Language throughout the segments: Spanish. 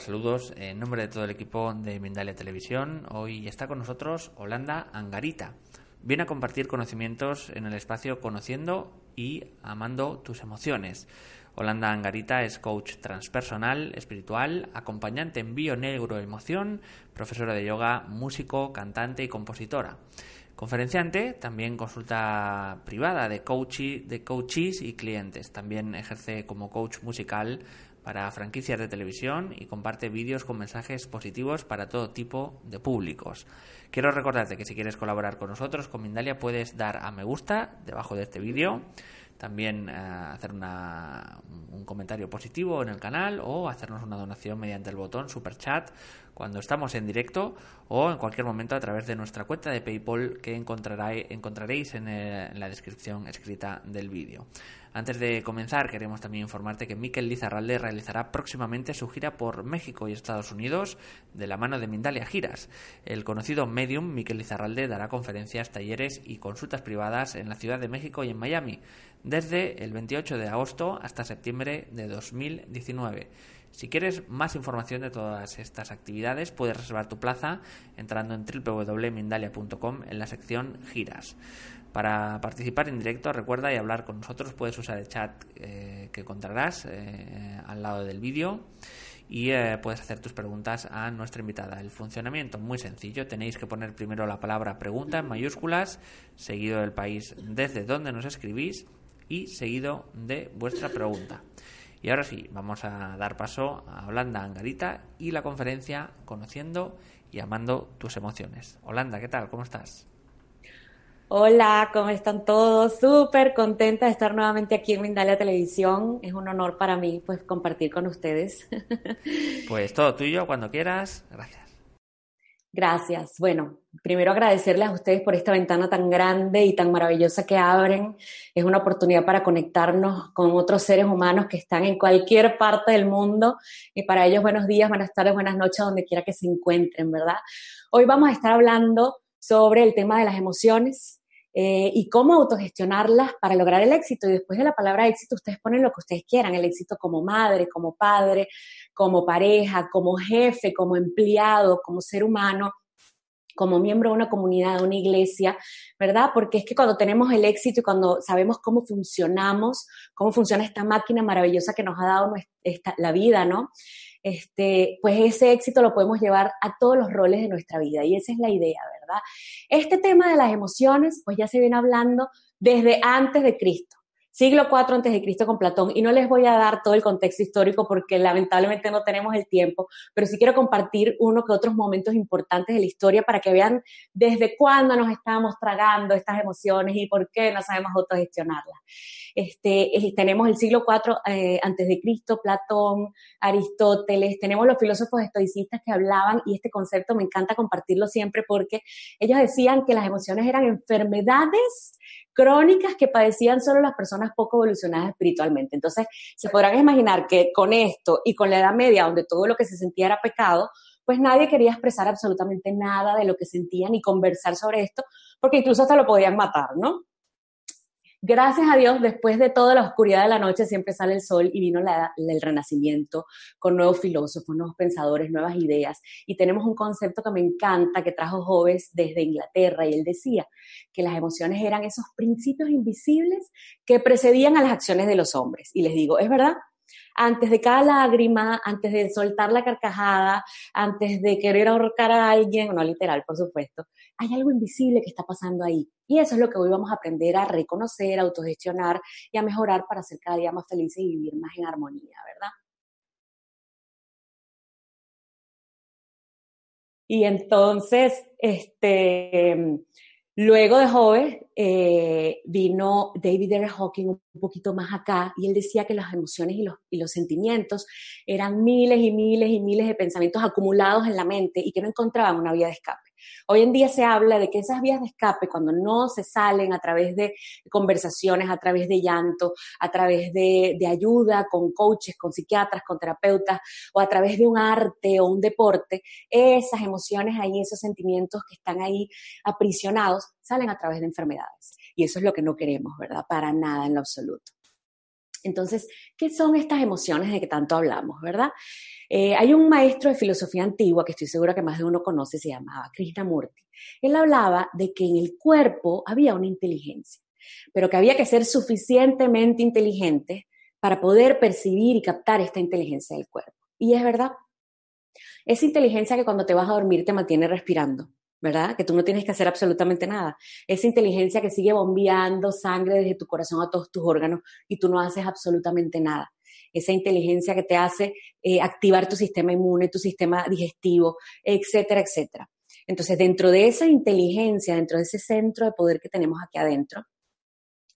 Saludos. En nombre de todo el equipo de Mindalia Televisión, hoy está con nosotros Holanda Angarita. Viene a compartir conocimientos en el espacio Conociendo y Amando tus emociones. Holanda Angarita es coach transpersonal, espiritual, acompañante en bio, emoción, profesora de yoga, músico, cantante y compositora. Conferenciante, también consulta privada de coaches y clientes. También ejerce como coach musical para franquicias de televisión y comparte vídeos con mensajes positivos para todo tipo de públicos. Quiero recordarte que si quieres colaborar con nosotros, con Mindalia, puedes dar a me gusta debajo de este vídeo, también eh, hacer un comentario positivo en el canal o hacernos una donación mediante el botón super chat cuando estamos en directo o en cualquier momento a través de nuestra cuenta de PayPal que encontraréis en, en la descripción escrita del vídeo. Antes de comenzar, queremos también informarte que Miquel Lizarralde realizará próximamente su gira por México y Estados Unidos de la mano de Mindalia Giras. El conocido medium Miquel Lizarralde dará conferencias, talleres y consultas privadas en la Ciudad de México y en Miami desde el 28 de agosto hasta septiembre de 2019. Si quieres más información de todas estas actividades, puedes reservar tu plaza entrando en www.mindalia.com en la sección Giras. Para participar en directo, recuerda y hablar con nosotros, puedes usar el chat eh, que encontrarás eh, al lado del vídeo y eh, puedes hacer tus preguntas a nuestra invitada. El funcionamiento muy sencillo, tenéis que poner primero la palabra pregunta en mayúsculas, seguido del país desde donde nos escribís y seguido de vuestra pregunta. Y ahora sí, vamos a dar paso a Holanda Angarita y la conferencia Conociendo y Amando tus emociones. Holanda, ¿qué tal? ¿Cómo estás? Hola, ¿cómo están todos? Súper contenta de estar nuevamente aquí en Mindalia Televisión. Es un honor para mí pues compartir con ustedes. Pues todo tuyo, cuando quieras. Gracias. Gracias. Bueno, primero agradecerles a ustedes por esta ventana tan grande y tan maravillosa que abren. Es una oportunidad para conectarnos con otros seres humanos que están en cualquier parte del mundo. Y para ellos, buenos días, buenas tardes, buenas noches, donde quiera que se encuentren, ¿verdad? Hoy vamos a estar hablando sobre el tema de las emociones, eh, y cómo autogestionarlas para lograr el éxito. Y después de la palabra éxito, ustedes ponen lo que ustedes quieran, el éxito como madre, como padre, como pareja, como jefe, como empleado, como ser humano como miembro de una comunidad, de una iglesia, ¿verdad? Porque es que cuando tenemos el éxito y cuando sabemos cómo funcionamos, cómo funciona esta máquina maravillosa que nos ha dado la vida, ¿no? este, pues ese éxito lo podemos llevar a todos los roles de nuestra vida y esa es la idea, ¿verdad? Este tema de las emociones, pues ya se viene hablando desde antes de Cristo siglo IV antes de Cristo con Platón y no les voy a dar todo el contexto histórico porque lamentablemente no tenemos el tiempo, pero sí quiero compartir uno que otros momentos importantes de la historia para que vean desde cuándo nos estamos tragando estas emociones y por qué no sabemos autogestionarlas. Este, eh, tenemos el siglo IV eh, antes de Cristo, Platón, Aristóteles, tenemos los filósofos estoicistas que hablaban y este concepto me encanta compartirlo siempre porque ellos decían que las emociones eran enfermedades crónicas que padecían solo las personas poco evolucionadas espiritualmente. Entonces, se podrán imaginar que con esto y con la Edad Media, donde todo lo que se sentía era pecado, pues nadie quería expresar absolutamente nada de lo que sentían ni conversar sobre esto, porque incluso hasta lo podían matar, ¿no? Gracias a Dios, después de toda la oscuridad de la noche siempre sale el sol y vino el renacimiento con nuevos filósofos, nuevos pensadores, nuevas ideas. Y tenemos un concepto que me encanta que trajo Hobbes desde Inglaterra y él decía que las emociones eran esos principios invisibles que precedían a las acciones de los hombres. Y les digo, es verdad, antes de cada lágrima, antes de soltar la carcajada, antes de querer ahorcar a alguien, no literal, por supuesto, hay algo invisible que está pasando ahí. Y eso es lo que hoy vamos a aprender a reconocer, a autogestionar y a mejorar para ser cada día más felices y vivir más en armonía, ¿verdad? Y entonces, este, Luego de joven eh, vino David R. Hawking un poquito más acá y él decía que las emociones y los, y los sentimientos eran miles y miles y miles de pensamientos acumulados en la mente y que no encontraban una vía de escape. Hoy en día se habla de que esas vías de escape, cuando no se salen a través de conversaciones, a través de llanto, a través de, ayuda con coaches, con psiquiatras, con terapeutas, o a través de un arte o un deporte, esas emociones ahí, esos sentimientos que están ahí aprisionados, salen a través de enfermedades. y eso es lo que no queremos, ¿verdad? Para nada en lo absoluto. Entonces, ¿qué son estas emociones de que tanto hablamos, verdad? Eh, hay un maestro de filosofía antigua que estoy segura que más de uno conoce, se llamaba Krishnamurti. Él hablaba de que en el cuerpo había una inteligencia, pero que había que ser suficientemente inteligente para poder percibir y captar esta inteligencia del cuerpo. Y es verdad, esa inteligencia que cuando te vas a dormir te mantiene respirando, ¿verdad? Que tú no tienes que hacer absolutamente nada. Esa inteligencia que sigue bombeando sangre desde tu corazón a todos tus órganos y tú no haces absolutamente nada. Esa inteligencia que te hace eh, activar tu sistema inmune, tu sistema digestivo, etcétera, etcétera. Entonces, dentro de esa inteligencia, dentro de ese centro de poder que tenemos aquí adentro,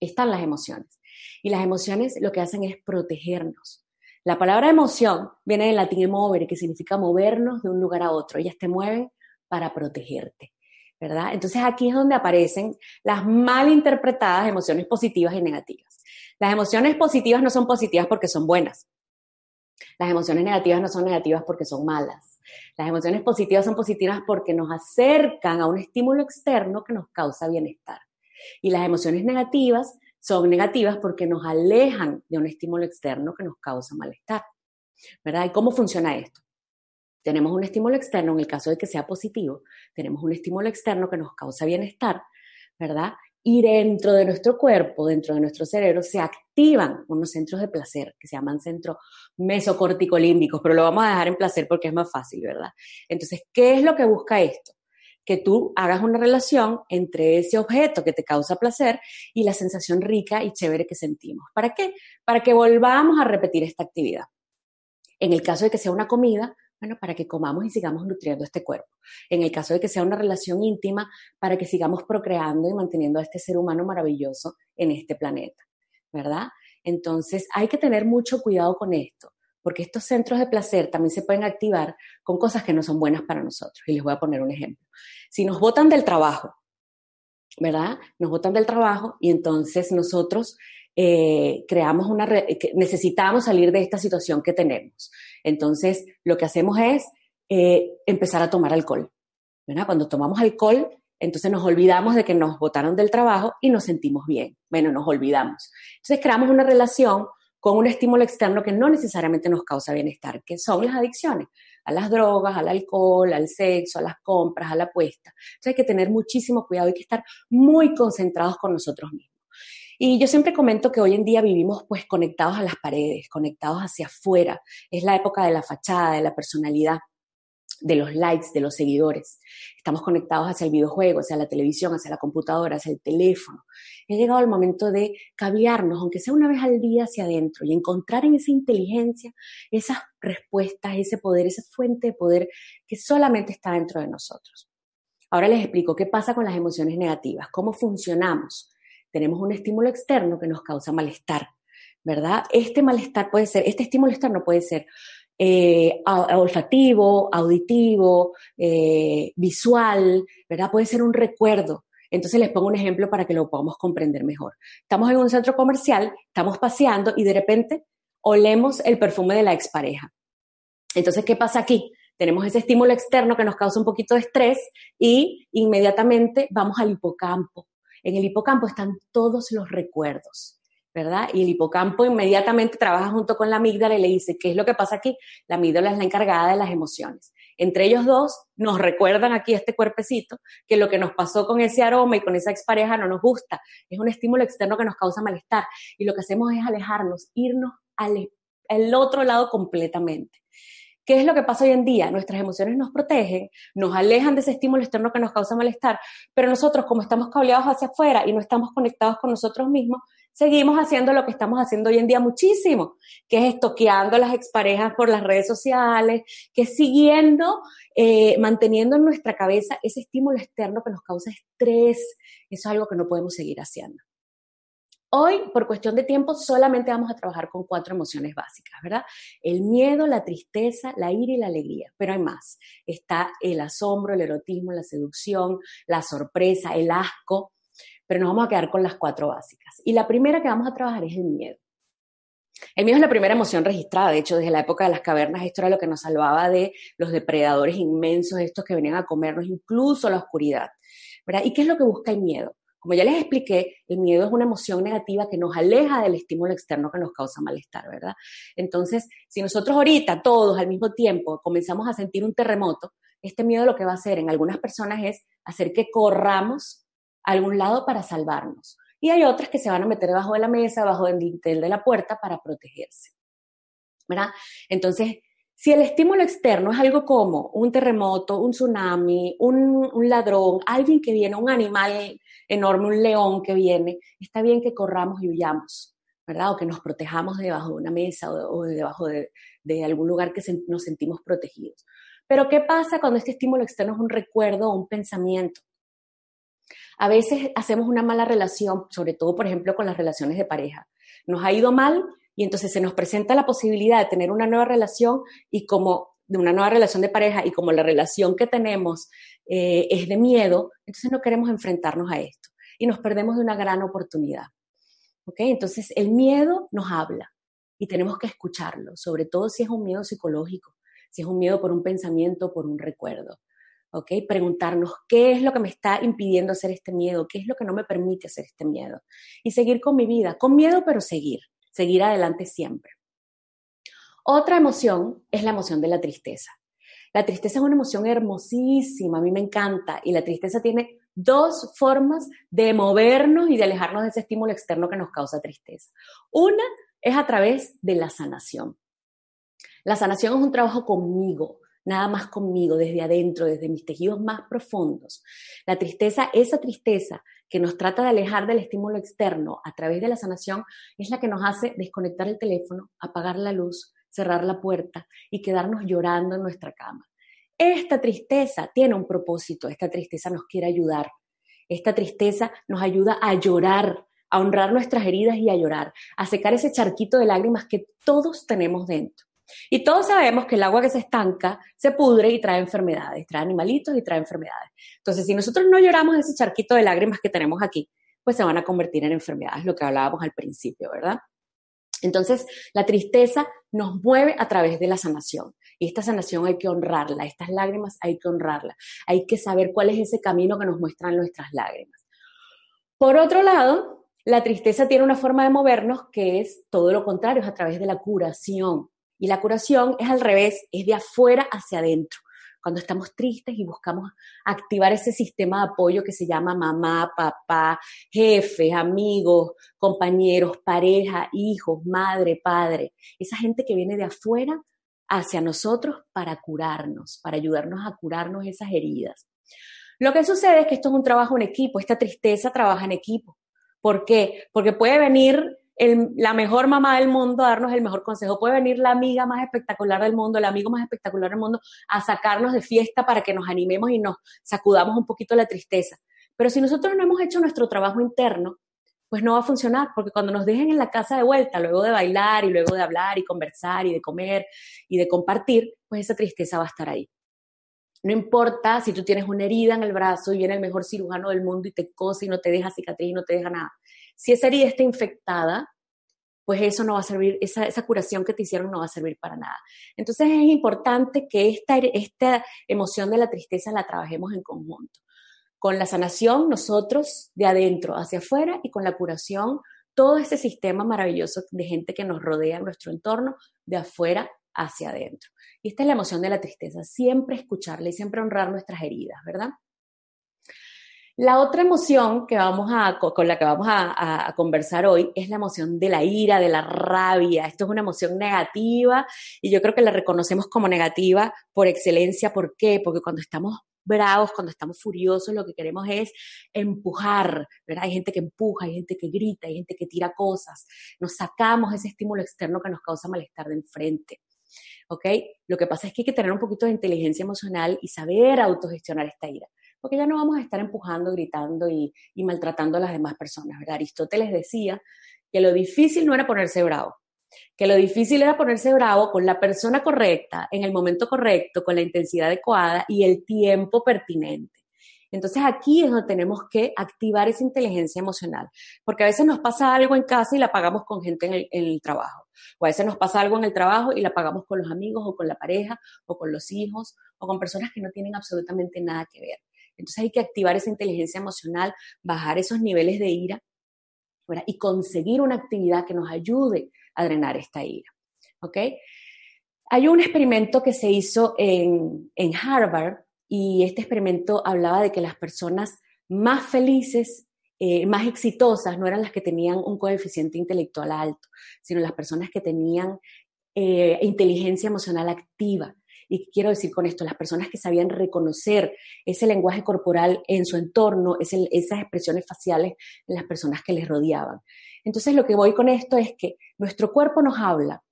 están las emociones. Y las emociones lo que hacen es protegernos. La palabra emoción viene del latín emovere, que significa movernos de un lugar a otro. Ellas te mueven para protegerte, ¿verdad? Entonces aquí es donde aparecen las mal interpretadas emociones positivas y negativas. Las emociones positivas no son positivas porque son buenas. Las emociones negativas no son negativas porque son malas. Las emociones positivas son positivas porque nos acercan a un estímulo externo que nos causa bienestar. Y las emociones negativas son negativas porque nos alejan de un estímulo externo que nos causa malestar. ¿Verdad? ¿Y cómo funciona esto? Tenemos un estímulo externo, en el caso de que sea positivo, tenemos un estímulo externo que nos causa bienestar, ¿verdad? Y dentro de nuestro cuerpo, dentro de nuestro cerebro, se activan unos centros de placer que se llaman centros mesocorticolímbicos, pero lo vamos a dejar en placer porque es más fácil, ¿verdad? Entonces, ¿qué es lo que busca esto? que tú hagas una relación entre ese objeto que te causa placer y la sensación rica y chévere que sentimos. ¿Para qué? Para que volvamos a repetir esta actividad. En el caso de que sea una comida, para que comamos y sigamos nutriendo este cuerpo. En el caso de que sea una relación íntima, para que sigamos procreando y manteniendo a este ser humano maravilloso en este planeta, ¿verdad? Entonces hay que tener mucho cuidado con esto porque estos centros de placer también se pueden activar con cosas que no son buenas para nosotros. Y les voy a poner un ejemplo. Si nos botan del trabajo, ¿verdad? Nos botan del trabajo y entonces nosotros eh, creamos una, necesitamos salir de esta situación que tenemos. Entonces, lo que hacemos es eh, empezar a tomar alcohol. ¿verdad? Cuando tomamos alcohol, entonces nos olvidamos de que nos botaron del trabajo y nos sentimos bien. Bueno, nos olvidamos. Entonces creamos una relación con un estímulo externo que no necesariamente nos causa bienestar, que son las adicciones a las drogas, al alcohol, al sexo, a las compras, a la apuesta. Entonces hay que tener muchísimo cuidado, hay que estar muy concentrados con nosotros mismos. Y yo siempre comento que hoy en día vivimos pues conectados a las paredes, conectados hacia afuera. Es la época de la fachada, de la personalidad de los likes, de los seguidores. Estamos conectados hacia el videojuego, hacia la televisión, hacia la computadora, hacia el teléfono. He llegado el momento de cablearnos, aunque sea una vez al día, hacia adentro y encontrar en esa inteligencia esas respuestas, ese poder, esa fuente de poder que solamente está dentro de nosotros. Ahora les explico qué pasa con las emociones negativas, cómo funcionamos. Tenemos un estímulo externo que nos causa malestar, ¿verdad? Este malestar puede ser, este estímulo externo puede ser eh, olfativo, auditivo, eh, visual, ¿verdad? Puede ser un recuerdo. Entonces les pongo un ejemplo para que lo podamos comprender mejor. Estamos en un centro comercial, estamos paseando y de repente olemos el perfume de la expareja. Entonces, ¿qué pasa aquí? Tenemos ese estímulo externo que nos causa un poquito de estrés y inmediatamente vamos al hipocampo. En el hipocampo están todos los recuerdos. ¿verdad? Y el hipocampo inmediatamente trabaja junto con la amígdala y le dice, ¿qué es lo que pasa aquí? La amígdala es la encargada de las emociones. Entre ellos dos nos recuerdan aquí este cuerpecito que lo que nos pasó con ese aroma y con esa expareja no nos gusta. Es un estímulo externo que nos causa malestar. Y lo que hacemos es alejarnos, irnos al, al otro lado completamente. ¿Qué es lo que pasa hoy en día? Nuestras emociones nos protegen, nos alejan de ese estímulo externo que nos causa malestar, pero nosotros como estamos cableados hacia afuera y no estamos conectados con nosotros mismos, seguimos haciendo lo que estamos haciendo hoy en día muchísimo, que es estoqueando a las exparejas por las redes sociales, que es siguiendo, eh, manteniendo en nuestra cabeza ese estímulo externo que nos causa estrés. Eso es algo que no podemos seguir haciendo. Hoy, por cuestión de tiempo, solamente vamos a trabajar con cuatro emociones básicas, ¿verdad? El miedo, la tristeza, la ira y la alegría, pero hay más. Está el asombro, el erotismo, la seducción, la sorpresa, el asco, pero nos vamos a quedar con las cuatro básicas. Y la primera que vamos a trabajar es el miedo. El miedo es la primera emoción registrada, de hecho, desde la época de las cavernas, esto era lo que nos salvaba de los depredadores inmensos, estos que venían a comernos, incluso la oscuridad. ¿verdad? ¿Y qué es lo que busca el miedo? Como ya les expliqué, el miedo es una emoción negativa que nos aleja del estímulo externo que nos causa malestar, ¿verdad? Entonces, si nosotros ahorita todos al mismo tiempo comenzamos a sentir un terremoto, este miedo lo que va a hacer en algunas personas es hacer que corramos a algún lado para salvarnos. Y hay otras que se van a meter debajo de la mesa, debajo del dintel de la puerta para protegerse. ¿Verdad? Entonces, si el estímulo externo es algo como un terremoto, un tsunami, un, ladrón, alguien que viene, un animal enorme, un león que viene, está bien que corramos y huyamos, ¿verdad? O que nos protejamos debajo de una mesa o, debajo de, algún lugar que nos sentimos protegidos. Pero ¿qué pasa cuando este estímulo externo es un recuerdo o un pensamiento? A veces hacemos una mala relación, sobre todo, por ejemplo, con las relaciones de pareja. Nos ha ido mal y entonces se nos presenta la posibilidad de tener una nueva relación y como de una nueva relación de pareja y como la relación que tenemos eh, es de miedo, entonces no queremos enfrentarnos a esto y nos perdemos de una gran oportunidad. ¿Ok? Entonces el miedo nos habla y tenemos que escucharlo, sobre todo si es un miedo psicológico, si es un miedo por un pensamiento, por un recuerdo. ¿ok? Preguntarnos qué es lo que me está impidiendo hacer este miedo, qué es lo que no me permite hacer este miedo. Y seguir con mi vida, con miedo pero seguir, seguir adelante siempre. Otra emoción es la emoción de la tristeza. La tristeza es una emoción hermosísima, a mí me encanta, y la tristeza tiene dos formas de movernos y de alejarnos de ese estímulo externo que nos causa tristeza. Una es a través de la sanación. La sanación es un trabajo conmigo, nada más conmigo, desde adentro, desde mis tejidos más profundos. La tristeza, esa tristeza que nos trata de alejar del estímulo externo a través de la sanación, es la que nos hace desconectar el teléfono, apagar la luz, cerrar la puerta y quedarnos llorando en nuestra cama. Esta tristeza tiene un propósito, esta tristeza nos quiere ayudar, esta tristeza nos ayuda a llorar, a honrar nuestras heridas y a llorar, a secar ese charquito de lágrimas que todos tenemos dentro. Y todos sabemos que el agua que se estanca se pudre y trae enfermedades, trae animalitos y trae enfermedades. Entonces, si nosotros no lloramos ese charquito de lágrimas que tenemos aquí, pues se van a convertir en enfermedades, lo que hablábamos al principio, ¿verdad? Entonces, la tristeza nos mueve a través de la sanación. Y esta sanación hay que honrarla, estas lágrimas hay que honrarla. Hay que saber cuál es ese camino que nos muestran nuestras lágrimas. Por otro lado, la tristeza tiene una forma de movernos que es todo lo contrario, es a través de la curación. Y la curación es al revés, es de afuera hacia adentro. Cuando estamos tristes y buscamos activar ese sistema de apoyo que se llama mamá, papá, jefes, amigos, compañeros, pareja, hijos, madre, padre. Esa gente que viene de afuera hacia nosotros para curarnos, para ayudarnos a curarnos esas heridas. Lo que sucede es que esto es un trabajo en equipo, esta tristeza trabaja en equipo. ¿Por qué? Porque puede venir la mejor mamá del mundo a darnos el mejor consejo. Puede venir la amiga más espectacular del mundo, el amigo más espectacular del mundo a sacarnos de fiesta para que nos animemos y nos sacudamos un poquito la tristeza. Pero si nosotros no hemos hecho nuestro trabajo interno, pues no va a funcionar, porque cuando nos dejen en la casa de vuelta, luego de bailar y luego de hablar y conversar y de comer y de compartir, pues esa tristeza va a estar ahí. No importa si tú tienes una herida en el brazo y viene el mejor cirujano del mundo y te cose y no te deja cicatriz y no te deja nada. Si esa herida está infectada, pues eso no va a servir, esa, curación que te hicieron no va a servir para nada. Entonces es importante que esta, esta emoción de la tristeza la trabajemos en conjunto. Con la sanación, nosotros de adentro hacia afuera y con la curación, todo ese sistema maravilloso de gente que nos rodea en nuestro entorno, de afuera hacia adentro. Y esta es la emoción de la tristeza, siempre escucharla y siempre honrar nuestras heridas, ¿verdad? La otra emoción que vamos a, con la que vamos a, conversar hoy es la emoción de la ira, de la rabia. Esto es una emoción negativa y yo creo que la reconocemos como negativa por excelencia. ¿Por qué? Porque cuando estamos bravos, cuando estamos furiosos, lo que queremos es empujar, ¿verdad? Hay gente que empuja, hay gente que grita, hay gente que tira cosas. Nos sacamos ese estímulo externo que nos causa malestar de enfrente. Lo que pasa es que hay que tener un poquito de inteligencia emocional y saber autogestionar esta ira porque ya no vamos a estar empujando, gritando y, maltratando a las demás personas, ¿verdad? Aristóteles decía que lo difícil no era ponerse bravo, que lo difícil era ponerse bravo con la persona correcta, en el momento correcto, con la intensidad adecuada y el tiempo pertinente. Entonces aquí es donde tenemos que activar esa inteligencia emocional, porque a veces nos pasa algo en casa y la pagamos con gente en el, en el, trabajo, o a veces nos pasa algo en el trabajo y la pagamos con los amigos o con la pareja o con los hijos o con personas que no tienen absolutamente nada que ver. Entonces hay que activar esa inteligencia emocional, bajar esos niveles de ira y conseguir una actividad que nos ayude a drenar esta ira. ¿Ok? Hay un experimento que se hizo en, en Harvard y este experimento hablaba de que las personas más felices, eh, más exitosas, no eran las que tenían un coeficiente intelectual alto, sino las personas que tenían eh, inteligencia emocional activa. ¿Y quiero decir con esto? Las personas que sabían reconocer ese lenguaje corporal en su entorno, esas expresiones faciales en las personas que les rodeaban. Entonces, lo que voy con esto es que nuestro cuerpo nos habla,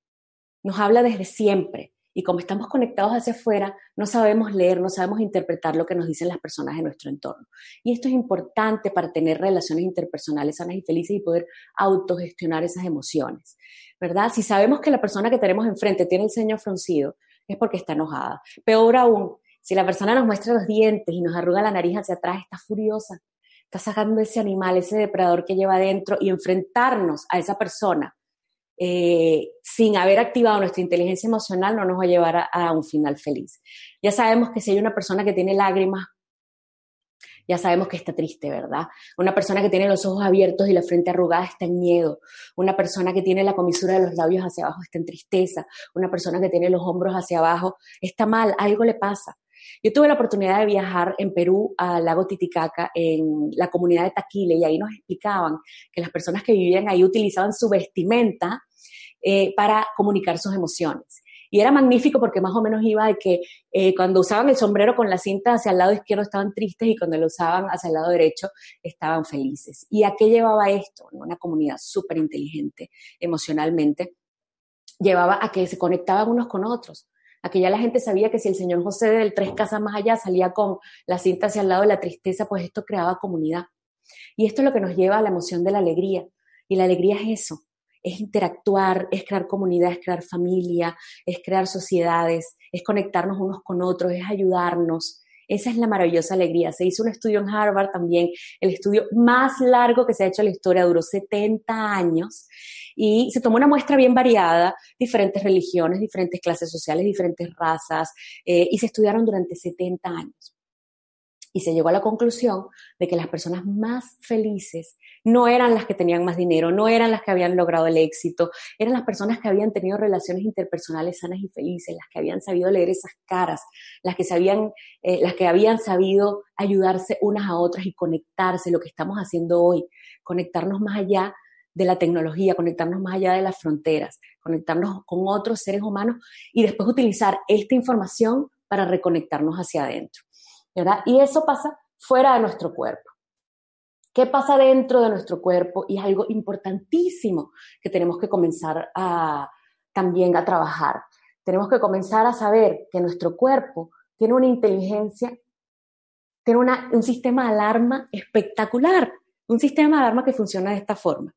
nos habla desde siempre. Y como estamos conectados hacia afuera, no sabemos leer, no sabemos interpretar lo que nos dicen las personas de nuestro entorno. Y esto es importante para tener relaciones interpersonales sanas y felices y poder autogestionar esas emociones, ¿verdad? Si sabemos que la persona que tenemos enfrente tiene el ceño fruncido, es porque está enojada. Peor aún, si la persona nos muestra los dientes y nos arruga la nariz hacia atrás, está furiosa, está sacando ese animal, ese depredador que lleva adentro y enfrentarnos a esa persona eh, sin haber activado nuestra inteligencia emocional no nos va a llevar a, un final feliz. Ya sabemos que si hay una persona que tiene lágrimas, ya sabemos que está triste, ¿verdad? Una persona que tiene los ojos abiertos y la frente arrugada está en miedo. Una persona que tiene la comisura de los labios hacia abajo está en tristeza. Una persona que tiene los hombros hacia abajo está mal, algo le pasa. Yo tuve la oportunidad de viajar en Perú al lago Titicaca, en la comunidad de Taquile, y ahí nos explicaban que las personas que vivían ahí utilizaban su vestimenta eh, para comunicar sus emociones. Y era magnífico porque más o menos iba de que eh, cuando usaban el sombrero con la cinta hacia el lado izquierdo estaban tristes y cuando lo usaban hacia el lado derecho estaban felices. ¿Y a qué llevaba esto? Una comunidad súper inteligente emocionalmente. Llevaba a que se conectaban unos con otros. A que ya la gente sabía que si el señor José del tres casas más allá salía con la cinta hacia el lado de la tristeza, pues esto creaba comunidad. Y esto es lo que nos lleva a la emoción de la alegría. Y la alegría es eso, es interactuar, es crear comunidad, es crear familia, es crear sociedades, es conectarnos unos con otros, es ayudarnos. Esa es la maravillosa alegría. Se hizo un estudio en Harvard también, el estudio más largo que se ha hecho en la historia, duró 70 años y se tomó una muestra bien variada, diferentes religiones, diferentes clases sociales, diferentes razas, eh, y se estudiaron durante 70 años y se llegó a la conclusión de que las personas más felices no eran las que tenían más dinero, no eran las que habían logrado el éxito, eran las personas que habían tenido relaciones interpersonales sanas y felices, las que habían sabido leer esas caras, las que, sabían, eh, las que habían sabido ayudarse unas a otras y conectarse, lo que estamos haciendo hoy, conectarnos más allá de la tecnología, conectarnos más allá de las fronteras, conectarnos con otros seres humanos y después utilizar esta información para reconectarnos hacia adentro. Y eso pasa fuera de nuestro cuerpo. ¿Qué pasa dentro de nuestro cuerpo? Y es algo importantísimo que tenemos que comenzar a, también a trabajar. Tenemos que comenzar a saber que nuestro cuerpo tiene una inteligencia, tiene un sistema de alarma espectacular, un sistema de alarma que funciona de esta forma.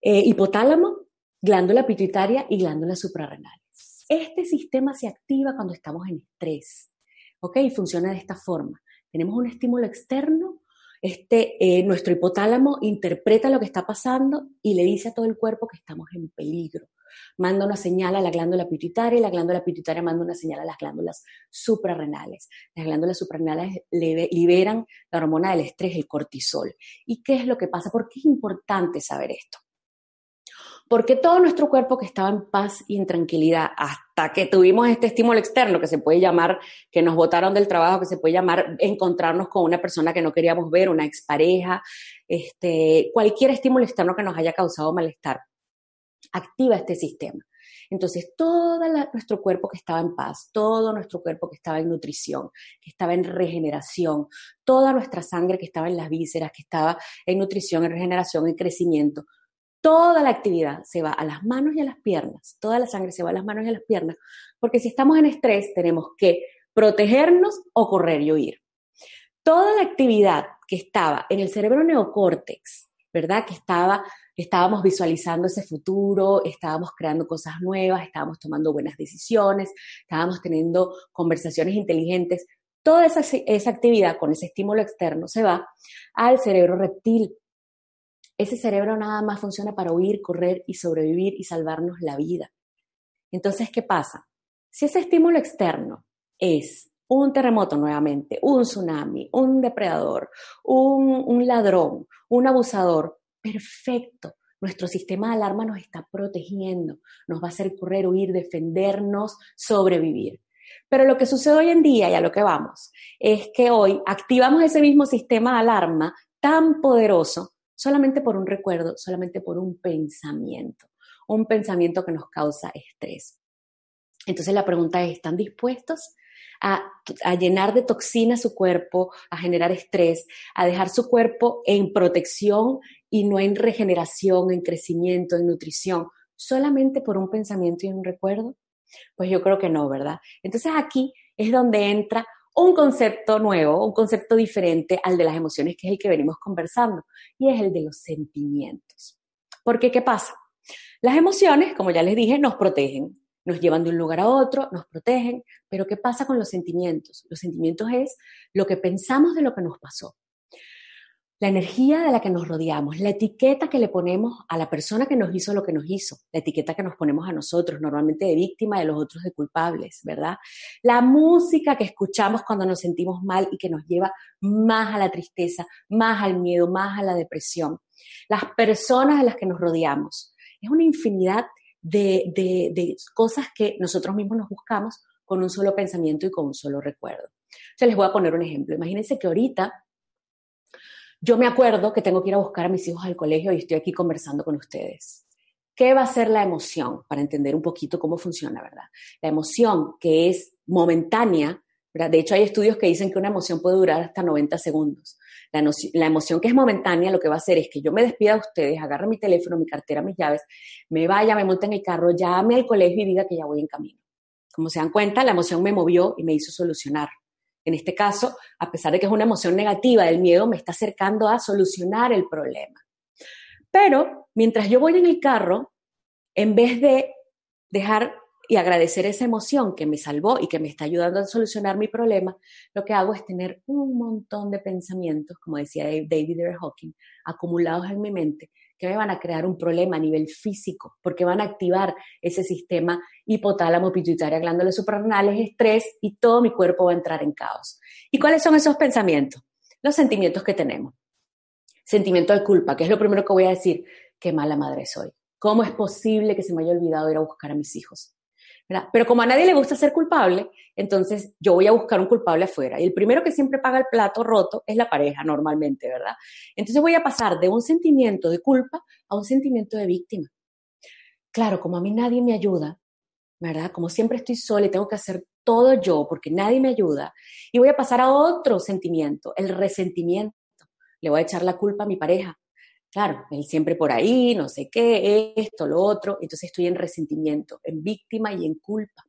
Eh, hipotálamo, glándula pituitaria y glándulas suprarrenales. Este sistema se activa cuando estamos en estrés. ¿Ok? Funciona de esta forma. Tenemos un estímulo externo, este, eh, nuestro hipotálamo interpreta lo que está pasando y le dice a todo el cuerpo que estamos en peligro. Manda una señal a la glándula pituitaria y la glándula pituitaria manda una señal a las glándulas suprarrenales. Las glándulas suprarrenales liberan la hormona del estrés, el cortisol. ¿Y qué es lo que pasa? ¿Por qué es importante saber esto? Porque todo nuestro cuerpo que estaba en paz y en tranquilidad hasta que tuvimos este estímulo externo que se puede llamar, que nos botaron del trabajo, que se puede llamar encontrarnos con una persona que no queríamos ver, una expareja, este, cualquier estímulo externo que nos haya causado malestar, activa este sistema. Entonces, todo nuestro cuerpo que estaba en paz, todo nuestro cuerpo que estaba en nutrición, que estaba en regeneración, toda nuestra sangre que estaba en las vísceras, que estaba en nutrición, en regeneración, en crecimiento, toda la actividad se va a las manos y a las piernas, toda la sangre se va a las manos y a las piernas, porque si estamos en estrés tenemos que protegernos o correr y huir. Toda la actividad que estaba en el cerebro neocórtex, ¿verdad? Que estaba, estábamos visualizando ese futuro, estábamos creando cosas nuevas, estábamos tomando buenas decisiones, estábamos teniendo conversaciones inteligentes. Toda esa, esa actividad con ese estímulo externo se va al cerebro reptil, ese cerebro nada más funciona para huir, correr y sobrevivir y salvarnos la vida. Entonces, ¿qué pasa? Si ese estímulo externo es un terremoto nuevamente, un tsunami, un depredador, un, un ladrón, un abusador, perfecto. Nuestro sistema de alarma nos está protegiendo, nos va a hacer correr, huir, defendernos, sobrevivir. Pero lo que sucede hoy en día, y a lo que vamos, es que hoy activamos ese mismo sistema de alarma tan poderoso solamente por un recuerdo, solamente por un pensamiento, un pensamiento que nos causa estrés. Entonces la pregunta es, ¿están dispuestos a, llenar de toxina su cuerpo, a generar estrés, a dejar su cuerpo en protección y no en regeneración, en crecimiento, en nutrición, solamente por un pensamiento y un recuerdo? Pues yo creo que no, ¿verdad? Entonces aquí es donde entra un concepto nuevo, un concepto diferente al de las emociones, que es el que venimos conversando, y es el de los sentimientos. Porque, ¿qué pasa? Las emociones, como ya les dije, nos protegen, nos llevan de un lugar a otro, nos protegen, pero ¿qué pasa con los sentimientos? Los sentimientos es lo que pensamos de lo que nos pasó la energía de la que nos rodeamos, la etiqueta que le ponemos a la persona que nos hizo lo que nos hizo, la etiqueta que nos ponemos a nosotros, normalmente de víctima, de los otros de culpables, ¿verdad? La música que escuchamos cuando nos sentimos mal y que nos lleva más a la tristeza, más al miedo, más a la depresión. Las personas a las que nos rodeamos. Es una infinidad de, de cosas que nosotros mismos nos buscamos con un solo pensamiento y con un solo recuerdo. Entonces les voy a poner un ejemplo. Imagínense que ahorita yo me acuerdo que tengo que ir a buscar a mis hijos al colegio y estoy aquí conversando con ustedes. ¿Qué va a ser la emoción? Para entender un poquito cómo funciona, ¿verdad? La emoción que es momentánea, ¿verdad? De hecho hay estudios que dicen que una emoción puede durar hasta 90 segundos. La, emoción que es momentánea lo que va a hacer es que yo me despida de ustedes, agarre mi teléfono, mi cartera, mis llaves, me vaya, me monte en el carro, llame al colegio y diga que ya voy en camino. Como se dan cuenta, la emoción me movió y me hizo solucionar. En este caso, a pesar de que es una emoción negativa, el miedo me está acercando a solucionar el problema. Pero mientras yo voy en el carro, en vez de dejar y agradecer esa emoción que me salvó y que me está ayudando a solucionar mi problema, lo que hago es tener un montón de pensamientos, como decía David. Hawking, acumulados en mi mente, que me van a crear un problema a nivel físico, porque van a activar ese sistema hipotálamo, pituitaria, glándulas suprarrenales, estrés y todo mi cuerpo va a entrar en caos. ¿Y cuáles son esos pensamientos? Los sentimientos que tenemos. Sentimiento de culpa, que es lo primero que voy a decir, qué mala madre soy. ¿Cómo es posible que se me haya olvidado ir a buscar a mis hijos? Pero como a nadie le gusta ser culpable, entonces yo voy a buscar un culpable afuera. Y el primero que siempre paga el plato roto es la pareja normalmente, ¿verdad? Entonces voy a pasar de un sentimiento de culpa a un sentimiento de víctima. Claro, como a mí nadie me ayuda, ¿verdad? Como siempre estoy sola y tengo que hacer todo yo porque nadie me ayuda. Y voy a pasar a otro sentimiento, el resentimiento. Le voy a echar la culpa a mi pareja claro, él siempre por ahí, no sé qué, esto, lo otro, entonces estoy en resentimiento, en víctima y en culpa.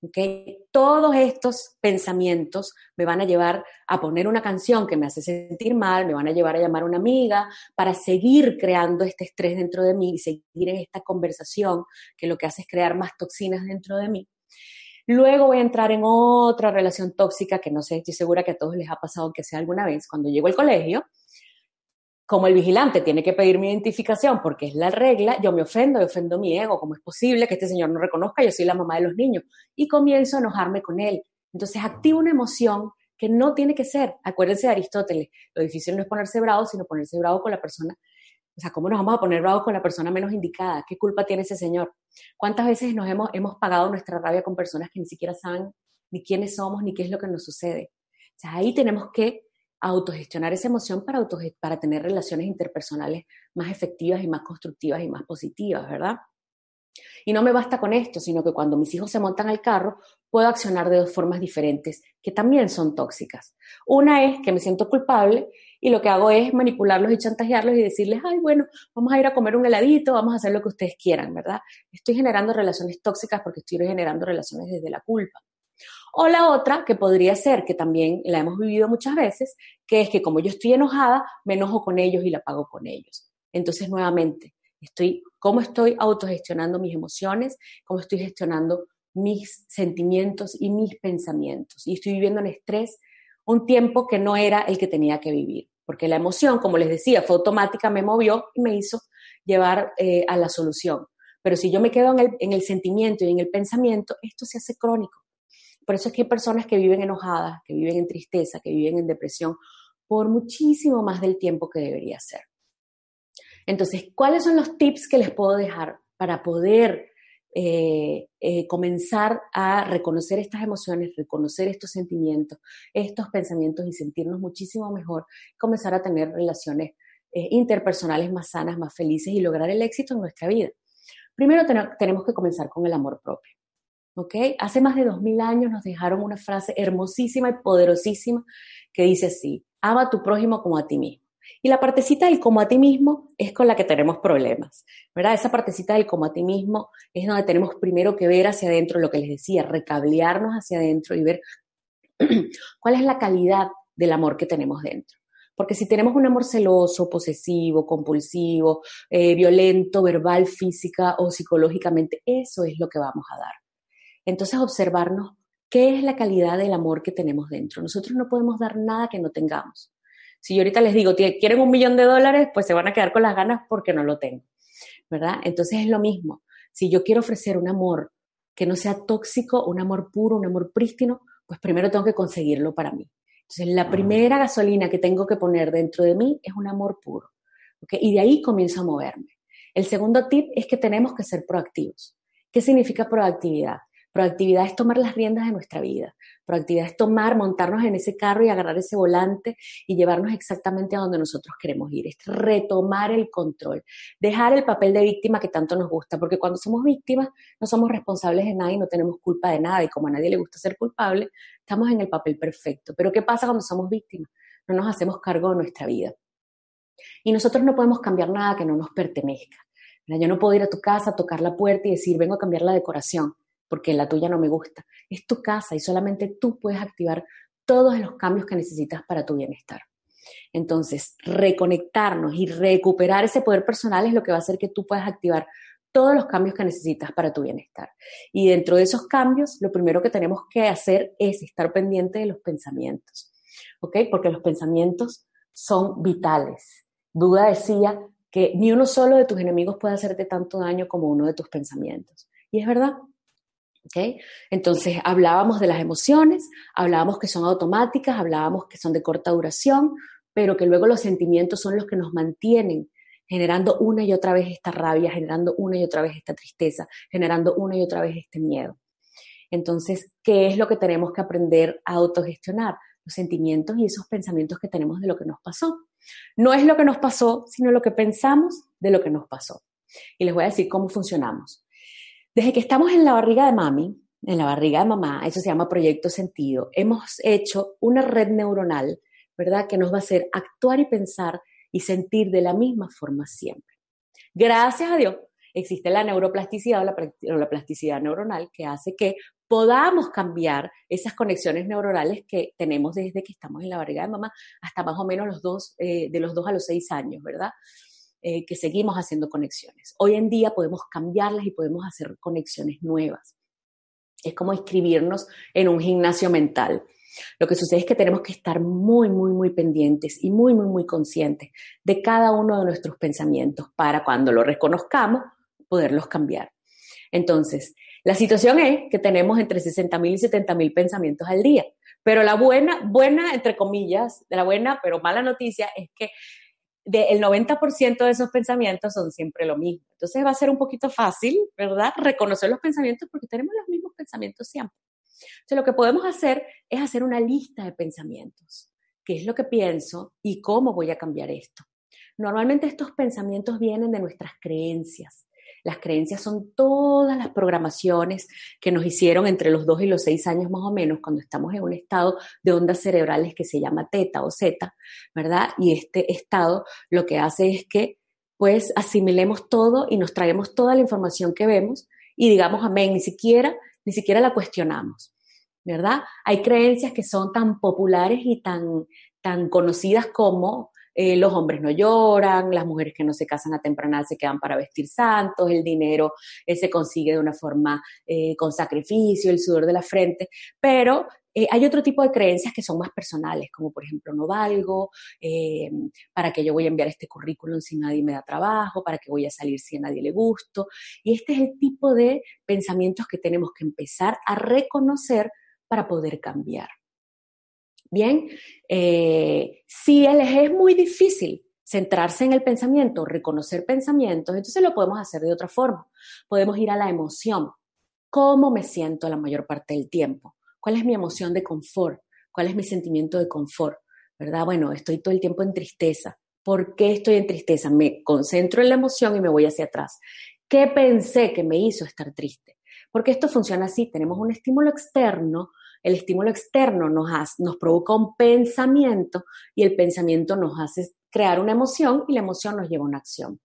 ¿Okay? Todos estos pensamientos me van a llevar a poner una canción que me hace sentir mal, me van a llevar a llamar a una amiga para seguir creando este estrés dentro de mí y seguir en esta conversación que lo que hace es crear más toxinas dentro de mí. Luego voy a entrar en otra relación tóxica que no sé, estoy segura que a todos les ha pasado que sea alguna vez. Cuando llego al colegio, como el vigilante tiene que pedir mi identificación porque es la regla, yo me ofendo, y ofendo mi ego, ¿cómo es posible que este señor no reconozca? Yo soy la mamá de los niños y comienzo a enojarme con él. Entonces activo una emoción que no tiene que ser. Acuérdense de Aristóteles, lo difícil no es ponerse bravo, sino ponerse bravo con la persona. O sea, ¿cómo nos vamos a poner bravos con la persona menos indicada? ¿Qué culpa tiene ese señor? ¿Cuántas veces nos hemos, hemos pagado nuestra rabia con personas que ni siquiera saben ni quiénes somos ni qué es lo que nos sucede? O sea, ahí tenemos que autogestionar esa emoción para, para tener relaciones interpersonales más efectivas y más constructivas y más positivas, ¿verdad? Y no me basta con esto, sino que cuando mis hijos se montan al carro, puedo accionar de dos formas diferentes que también son tóxicas. Una es que me siento culpable y lo que hago es manipularlos y chantajearlos y decirles, ay, bueno, vamos a ir a comer un heladito, vamos a hacer lo que ustedes quieran, ¿verdad? Estoy generando relaciones tóxicas porque estoy generando relaciones desde la culpa. O la otra, que podría ser, que también la hemos vivido muchas veces, que es que como yo estoy enojada, me enojo con ellos y la pago con ellos. Entonces, nuevamente, estoy, ¿cómo estoy autogestionando mis emociones? ¿Cómo estoy gestionando mis sentimientos y mis pensamientos? Y estoy viviendo en estrés un tiempo que no era el que tenía que vivir, porque la emoción, como les decía, fue automática, me movió y me hizo llevar eh, a la solución. Pero si yo me quedo en el, en el sentimiento y en el pensamiento, esto se hace crónico Por eso es que hay personas que viven enojadas, que viven en tristeza, que viven en depresión por muchísimo más del tiempo que debería ser. Entonces, ¿cuáles son los tips que les puedo dejar para poder eh, eh, comenzar a reconocer estas emociones, reconocer estos sentimientos, estos pensamientos y sentirnos muchísimo mejor, comenzar a tener relaciones eh, interpersonales más sanas, más felices y lograr el éxito en nuestra vida. Primero tenemos que comenzar con el amor propio. ¿Ok? Hace más de dos mil años nos dejaron una frase hermosísima y poderosísima que dice así, ama a tu prójimo como a ti mismo. Y la partecita del como a ti mismo es con la que tenemos problemas, ¿verdad? Esa partecita del como a ti mismo es donde tenemos primero que ver hacia adentro lo que les decía, recablearnos hacia adentro y ver cuál es la calidad del amor que tenemos dentro. Porque si tenemos un amor celoso, posesivo, compulsivo, eh, violento, verbal, física o psicológicamente, eso es lo que vamos a dar. Entonces, observarnos qué es la calidad del amor que tenemos dentro. Nosotros no podemos dar nada que no tengamos. Si yo ahorita les digo, quieren un millón de dólares, pues se van a quedar con las ganas porque no lo tengo, ¿verdad? Entonces es lo mismo. Si yo quiero ofrecer un amor que no sea tóxico, un amor puro, un amor prístino, pues primero tengo que conseguirlo para mí. Entonces, la primera gasolina que tengo que poner dentro de mí es un amor puro. ¿okay? Y de ahí comienzo a moverme. El segundo tip es que tenemos que ser proactivos. ¿Qué significa proactividad? Proactividad es tomar las riendas de nuestra vida. Proactividad es tomar, montarnos en ese carro y agarrar ese volante y llevarnos exactamente a donde nosotros queremos ir. Es retomar el control, dejar el papel de víctima que tanto nos gusta, porque cuando somos víctimas no somos responsables de nada y no tenemos culpa de nada. Y como a nadie le gusta ser culpable, estamos en el papel perfecto. Pero ¿qué pasa cuando somos víctimas? No nos hacemos cargo de nuestra vida. Y nosotros no podemos cambiar nada que no nos pertenezca. Yo no puedo ir a tu casa, tocar la puerta y decir, vengo a cambiar la decoración porque la tuya no me gusta. Es tu casa y solamente tú puedes activar todos los cambios que necesitas para tu bienestar. Entonces, reconectarnos y recuperar ese poder personal es lo que va a hacer que tú puedas activar todos los cambios que necesitas para tu bienestar. Y dentro de esos cambios, lo primero que tenemos que hacer es estar pendiente de los pensamientos, ¿ok? Porque los pensamientos son vitales. Duda decía que ni uno solo de tus enemigos puede hacerte tanto daño como uno de tus pensamientos. Y es verdad, entonces hablábamos de las emociones, hablábamos que son automáticas, hablábamos que son de corta duración, pero que luego los sentimientos son los que nos mantienen generando una y otra vez esta rabia, generando una y otra vez esta tristeza, generando una y otra vez este miedo. Entonces, ¿qué es lo que tenemos que aprender a autogestionar? Los sentimientos y esos pensamientos que tenemos de lo que nos pasó. No es lo que nos pasó, sino lo que pensamos de lo que nos pasó. Y les voy a decir cómo funcionamos. Desde que estamos en la barriga de mami, en la barriga de mamá, eso se llama proyecto sentido, hemos hecho una red neuronal, ¿verdad? Que nos va a hacer actuar y pensar y sentir de la misma forma siempre. Gracias a Dios existe la neuroplasticidad o la, plasticidad neuronal que hace que podamos cambiar esas conexiones neuronales que tenemos desde que estamos en la barriga de mamá hasta más o menos los dos, eh, de los dos a los seis años, ¿verdad? Eh, que seguimos haciendo conexiones. Hoy en día podemos cambiarlas y podemos hacer conexiones nuevas. Es como inscribirnos en un gimnasio mental. Lo que sucede es que tenemos que estar muy, muy, muy pendientes y muy, muy, muy conscientes de cada uno de nuestros pensamientos para cuando lo reconozcamos poderlos cambiar. Entonces, la situación es que tenemos entre 60.000 y 70.000 pensamientos al día. Pero la buena, buena, entre comillas, la buena, pero mala noticia es que el 90% de esos pensamientos son siempre lo mismo. Entonces va a ser un poquito fácil, ¿verdad? Reconocer los pensamientos porque tenemos los mismos pensamientos siempre. Entonces lo que podemos hacer es hacer una lista de pensamientos. ¿Qué es lo que pienso y cómo voy a cambiar esto? Normalmente estos pensamientos vienen de nuestras creencias. Las creencias son todas las programaciones que nos hicieron entre los 2 y los 6 años más o menos, cuando estamos en un estado de ondas cerebrales que se llama teta o zeta, ¿verdad? Y este estado lo que hace es que pues asimilemos todo y nos traemos toda la información que vemos y digamos amén, ni siquiera, ni siquiera la cuestionamos, ¿verdad? Hay creencias que son tan populares y tan, tan conocidas como eh, los hombres no lloran, las mujeres que no se casan a temprana se quedan para vestir santos, el dinero eh, se consigue de una forma eh, con sacrificio, el sudor de la frente, pero hay otro tipo de creencias que son más personales, como por ejemplo no valgo, para que yo voy a enviar este currículum si nadie me da trabajo, para que voy a salir si a nadie le gusto. Y este es el tipo de pensamientos que tenemos que empezar a reconocer para poder cambiar. Bien, eh, si les es muy difícil centrarse en el pensamiento, reconocer pensamientos, entonces lo podemos hacer de otra forma. Podemos ir a la emoción. ¿Cómo me siento la mayor parte del tiempo? ¿Cuál es mi emoción de confort? ¿Cuál es mi sentimiento de confort? ¿Verdad? Bueno, estoy todo el tiempo en tristeza. ¿Por qué estoy en tristeza? Me concentro en la emoción y me voy hacia atrás. ¿Qué pensé que me hizo estar triste? Porque esto funciona así, tenemos un estímulo externo, el estímulo externo nos, nos provoca un pensamiento y el pensamiento nos hace crear una emoción y la emoción nos lleva a una acción.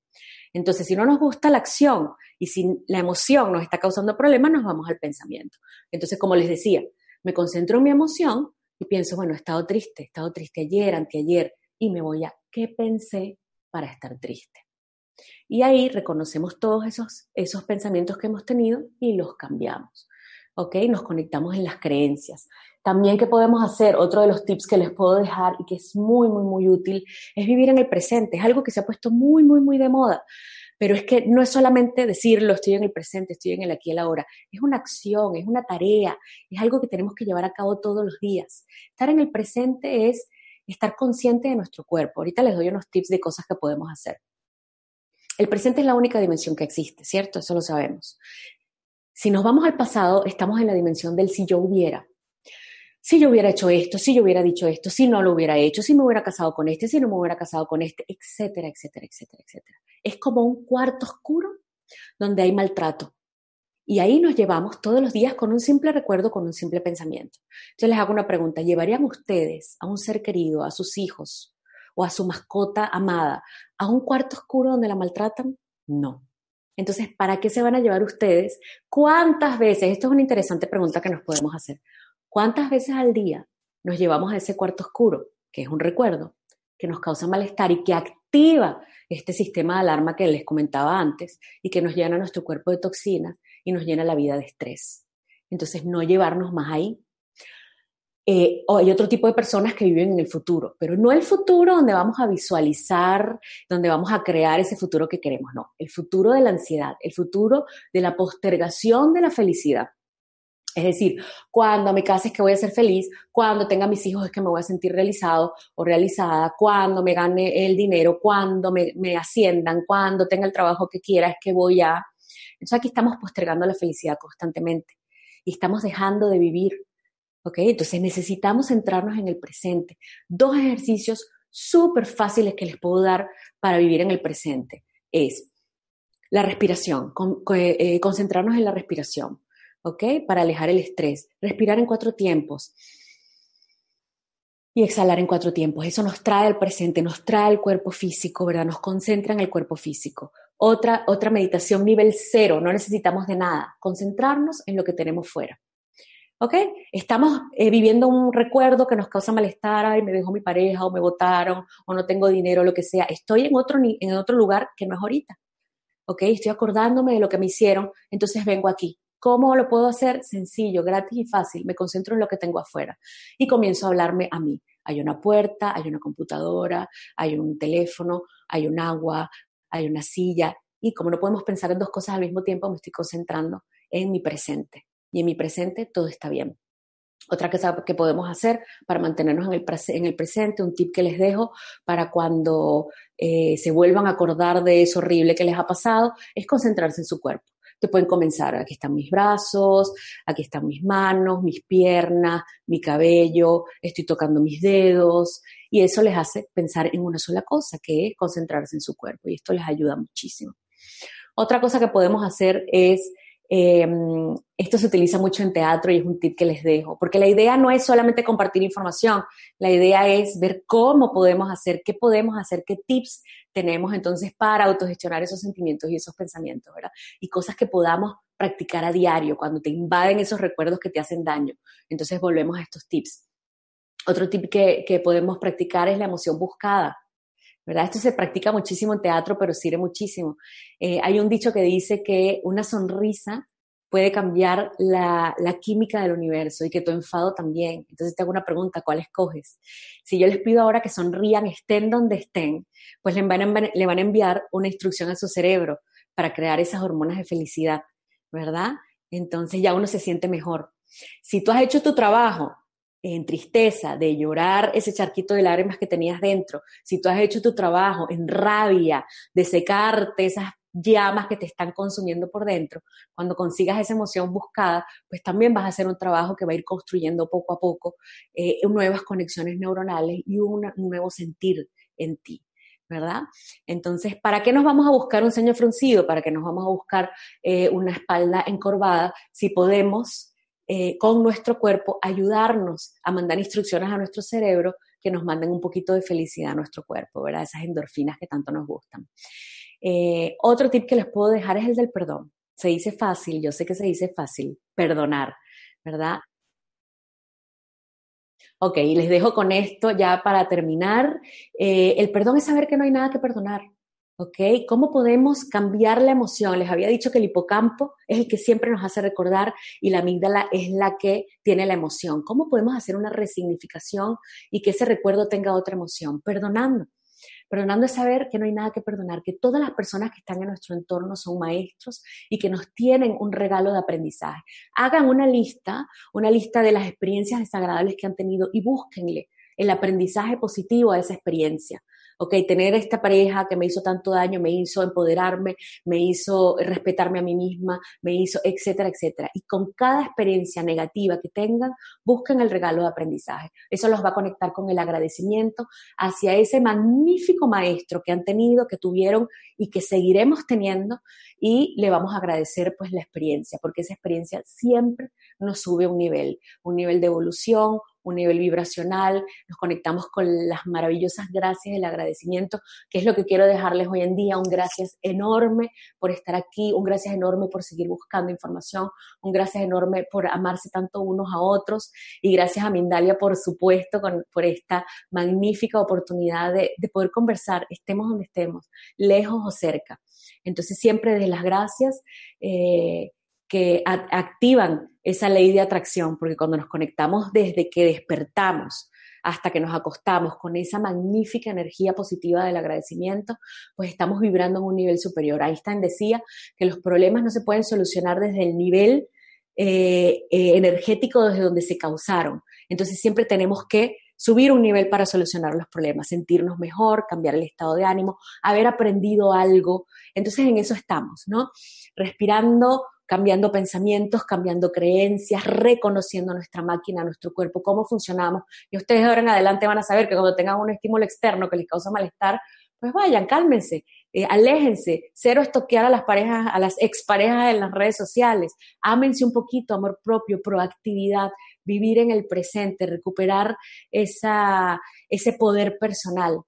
Entonces, si no nos gusta la acción y si la emoción nos está causando problemas, nos vamos al pensamiento. Entonces, como les decía, me concentro en mi emoción y pienso, bueno, he estado triste, he estado triste ayer, anteayer, y me voy a qué pensé para estar triste. Y ahí reconocemos todos esos, esos pensamientos que hemos tenido y los cambiamos. ¿Ok? Nos conectamos en las creencias. También que podemos hacer, otro de los tips que les puedo dejar y que es muy, muy, muy útil, es vivir en el presente. Es algo que se ha puesto muy, muy, muy de moda. Pero es que no es solamente decirlo, estoy en el presente, estoy en el aquí y el ahora. Es una acción, es una tarea, es algo que tenemos que llevar a cabo todos los días. Estar en el presente es estar consciente de nuestro cuerpo. Ahorita les doy unos tips de cosas que podemos hacer. El presente es la única dimensión que existe, ¿cierto? Eso lo sabemos. Si nos vamos al pasado, estamos en la dimensión del si yo hubiera. Si yo hubiera hecho esto, si yo hubiera dicho esto, si no lo hubiera hecho, si me hubiera casado con este, si no me hubiera casado con este, etcétera, etcétera, etcétera, etcétera. Es como un cuarto oscuro donde hay maltrato, y ahí nos llevamos todos los días con un simple recuerdo, con un simple pensamiento. Yo les hago una pregunta, ¿llevarían ustedes a un ser querido, a sus hijos o a su mascota amada a un cuarto oscuro donde la maltratan? No. Entonces, ¿para qué se van a llevar ustedes? ¿Cuántas veces? Esto es una interesante pregunta que nos podemos hacer. ¿Cuántas veces al día nos llevamos a ese cuarto oscuro, que es un recuerdo, que nos causa malestar y que activa este sistema de alarma que les comentaba antes y que nos llena nuestro cuerpo de toxinas y nos llena la vida de estrés. Entonces, no llevarnos más ahí. Eh, o hay otro tipo de personas que viven en el futuro, pero no el futuro donde vamos a visualizar, donde vamos a crear ese futuro que queremos, no, el futuro de la ansiedad, el futuro de la postergación de la felicidad. Es decir, cuando me case es que voy a ser feliz, cuando tenga mis hijos es que me voy a sentir realizado o realizada, cuando me gane el dinero, cuando me, me asciendan, cuando tenga el trabajo que quiera es que voy a... Entonces aquí estamos postergando la felicidad constantemente y estamos dejando de vivir. ¿Ok? Entonces necesitamos centrarnos en el presente. Dos ejercicios súper fáciles que les puedo dar para vivir en el presente es la respiración, eh, concentrarnos en la respiración, ¿ok? Para alejar el estrés. Respirar en cuatro tiempos y exhalar en cuatro tiempos. Eso nos trae al presente, nos trae al cuerpo físico, ¿verdad? Nos concentra en el cuerpo físico. Otra, otra meditación nivel cero, no necesitamos de nada, concentrarnos en lo que tenemos fuera. ¿Ok? Estamos eh, viviendo un recuerdo que nos causa malestar, ay, me dejó mi pareja, o me votaron, o no tengo dinero, lo que sea. Estoy en otro, en otro lugar que no es ahorita. ¿Ok? Estoy acordándome de lo que me hicieron, entonces vengo aquí. ¿Cómo lo puedo hacer? Sencillo, gratis y fácil. Me concentro en lo que tengo afuera y comienzo a hablarme a mí. Hay una puerta, hay una computadora, hay un teléfono, hay un agua, hay una silla y como no podemos pensar en dos cosas al mismo tiempo, me estoy concentrando en mi presente. Y en mi presente todo está bien. Otra cosa que podemos hacer para mantenernos en el, en el presente, un tip que les dejo para cuando eh, se vuelvan a acordar de eso horrible que les ha pasado, es concentrarse en su cuerpo. Te pueden comenzar, aquí están mis brazos, aquí están mis manos, mis piernas, mi cabello, estoy tocando mis dedos, y eso les hace pensar en una sola cosa, que es concentrarse en su cuerpo y esto les ayuda muchísimo. Otra cosa que podemos hacer es, em, esto se utiliza mucho en teatro y es un tip que les dejo, porque la idea no es solamente compartir información, la idea es ver cómo podemos hacer, qué podemos hacer, qué tips tenemos entonces para autogestionar esos sentimientos y esos pensamientos, ¿verdad? Y cosas que podamos practicar a diario cuando te invaden esos recuerdos que te hacen daño. Entonces volvemos a estos tips. Otro tip que, podemos practicar es la emoción buscada. ¿Verdad? Esto se practica muchísimo en teatro, pero sirve muchísimo. Eh, hay un dicho que dice que una sonrisa puede cambiar la, química del universo y que tu enfado también. Entonces te hago una pregunta, ¿cuál escoges? Si yo les pido ahora que sonrían, estén donde estén, pues le van, a, le van a enviar una instrucción a su cerebro para crear esas hormonas de felicidad, ¿verdad? Entonces ya uno se siente mejor. Si tú has hecho tu trabajo en tristeza, de llorar ese charquito de lágrimas que tenías dentro, si tú has hecho tu trabajo en rabia, de secarte esas llamas que te están consumiendo por dentro, cuando consigas esa emoción buscada, pues también vas a hacer un trabajo que va a ir construyendo poco a poco eh, nuevas conexiones neuronales y un nuevo sentir en ti. ¿verdad? Entonces, ¿para qué nos vamos a buscar un ceño fruncido? ¿Para qué nos vamos a buscar eh, una espalda encorvada si podemos eh, con nuestro cuerpo ayudarnos a mandar instrucciones a nuestro cerebro que nos manden un poquito de felicidad a nuestro cuerpo, ¿verdad? Esas endorfinas que tanto nos gustan. Eh, otro tip que les puedo dejar es el del perdón. Se dice fácil, yo sé que se dice fácil, perdonar, ¿verdad? Ok, les dejo con esto ya para terminar. Eh, el perdón es saber que no hay nada que perdonar. ¿Ok? ¿Cómo podemos cambiar la emoción? Les había dicho que el hipocampo es el que siempre nos hace recordar y la amígdala es la que tiene la emoción. ¿Cómo podemos hacer una resignificación y que ese recuerdo tenga otra emoción? Perdonando. Perdonando es saber que no hay nada que perdonar, que todas las personas que están en nuestro entorno son maestros y que nos tienen un regalo de aprendizaje. Hagan una lista, una lista de las experiencias desagradables que han tenido y búsquenle el aprendizaje positivo a esa experiencia ok, tener esta pareja que me hizo tanto daño, me hizo empoderarme, me hizo respetarme a mí misma, me hizo, etcétera, etcétera. Y con cada experiencia negativa que tengan, busquen el regalo de aprendizaje. Eso los va a conectar con el agradecimiento hacia ese magnífico maestro que han tenido, que tuvieron y que seguiremos teniendo y le vamos a agradecer pues la experiencia, porque esa experiencia siempre nos sube un nivel, un nivel de evolución, un nivel vibracional, nos conectamos con las maravillosas gracias, el agradecimiento, que es lo que quiero dejarles hoy en día, un gracias enorme por estar aquí, un gracias enorme por seguir buscando información, un gracias enorme por amarse tanto unos a otros y gracias a Mindalia, por supuesto, por esta magnífica oportunidad de, poder conversar, estemos donde estemos, lejos o cerca. Entonces, siempre desde las gracias. Eh, que activan esa ley de atracción, porque cuando nos conectamos desde que despertamos hasta que nos acostamos con esa magnífica energía positiva del agradecimiento, pues estamos vibrando en un nivel superior. Einstein decía que los problemas no se pueden solucionar desde el nivel eh, eh, energético desde donde se causaron. Entonces siempre tenemos que subir un nivel para solucionar los problemas, sentirnos mejor, cambiar el estado de ánimo, haber aprendido algo. Entonces en eso estamos, ¿no? Respirando cambiando pensamientos, cambiando creencias, reconociendo nuestra máquina, nuestro cuerpo, cómo funcionamos. Y ustedes ahora en adelante van a saber que cuando tengan un estímulo externo que les causa malestar, pues vayan, cálmense, eh, aléjense, cero estoquear a las parejas, a las exparejas en las redes sociales, ámense un poquito, amor propio, proactividad, vivir en el presente, recuperar esa, ese poder personal.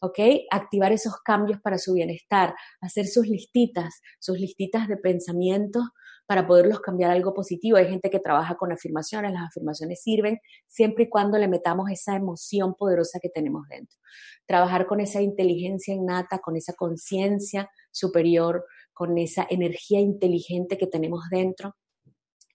¿ok? Activar esos cambios para su bienestar, hacer sus listitas, sus listitas de pensamientos para poderlos cambiar algo positivo. Hay gente que trabaja con afirmaciones, las afirmaciones sirven siempre y cuando le metamos esa emoción poderosa que tenemos dentro. Trabajar con esa inteligencia innata, con esa conciencia superior, con esa energía inteligente que tenemos dentro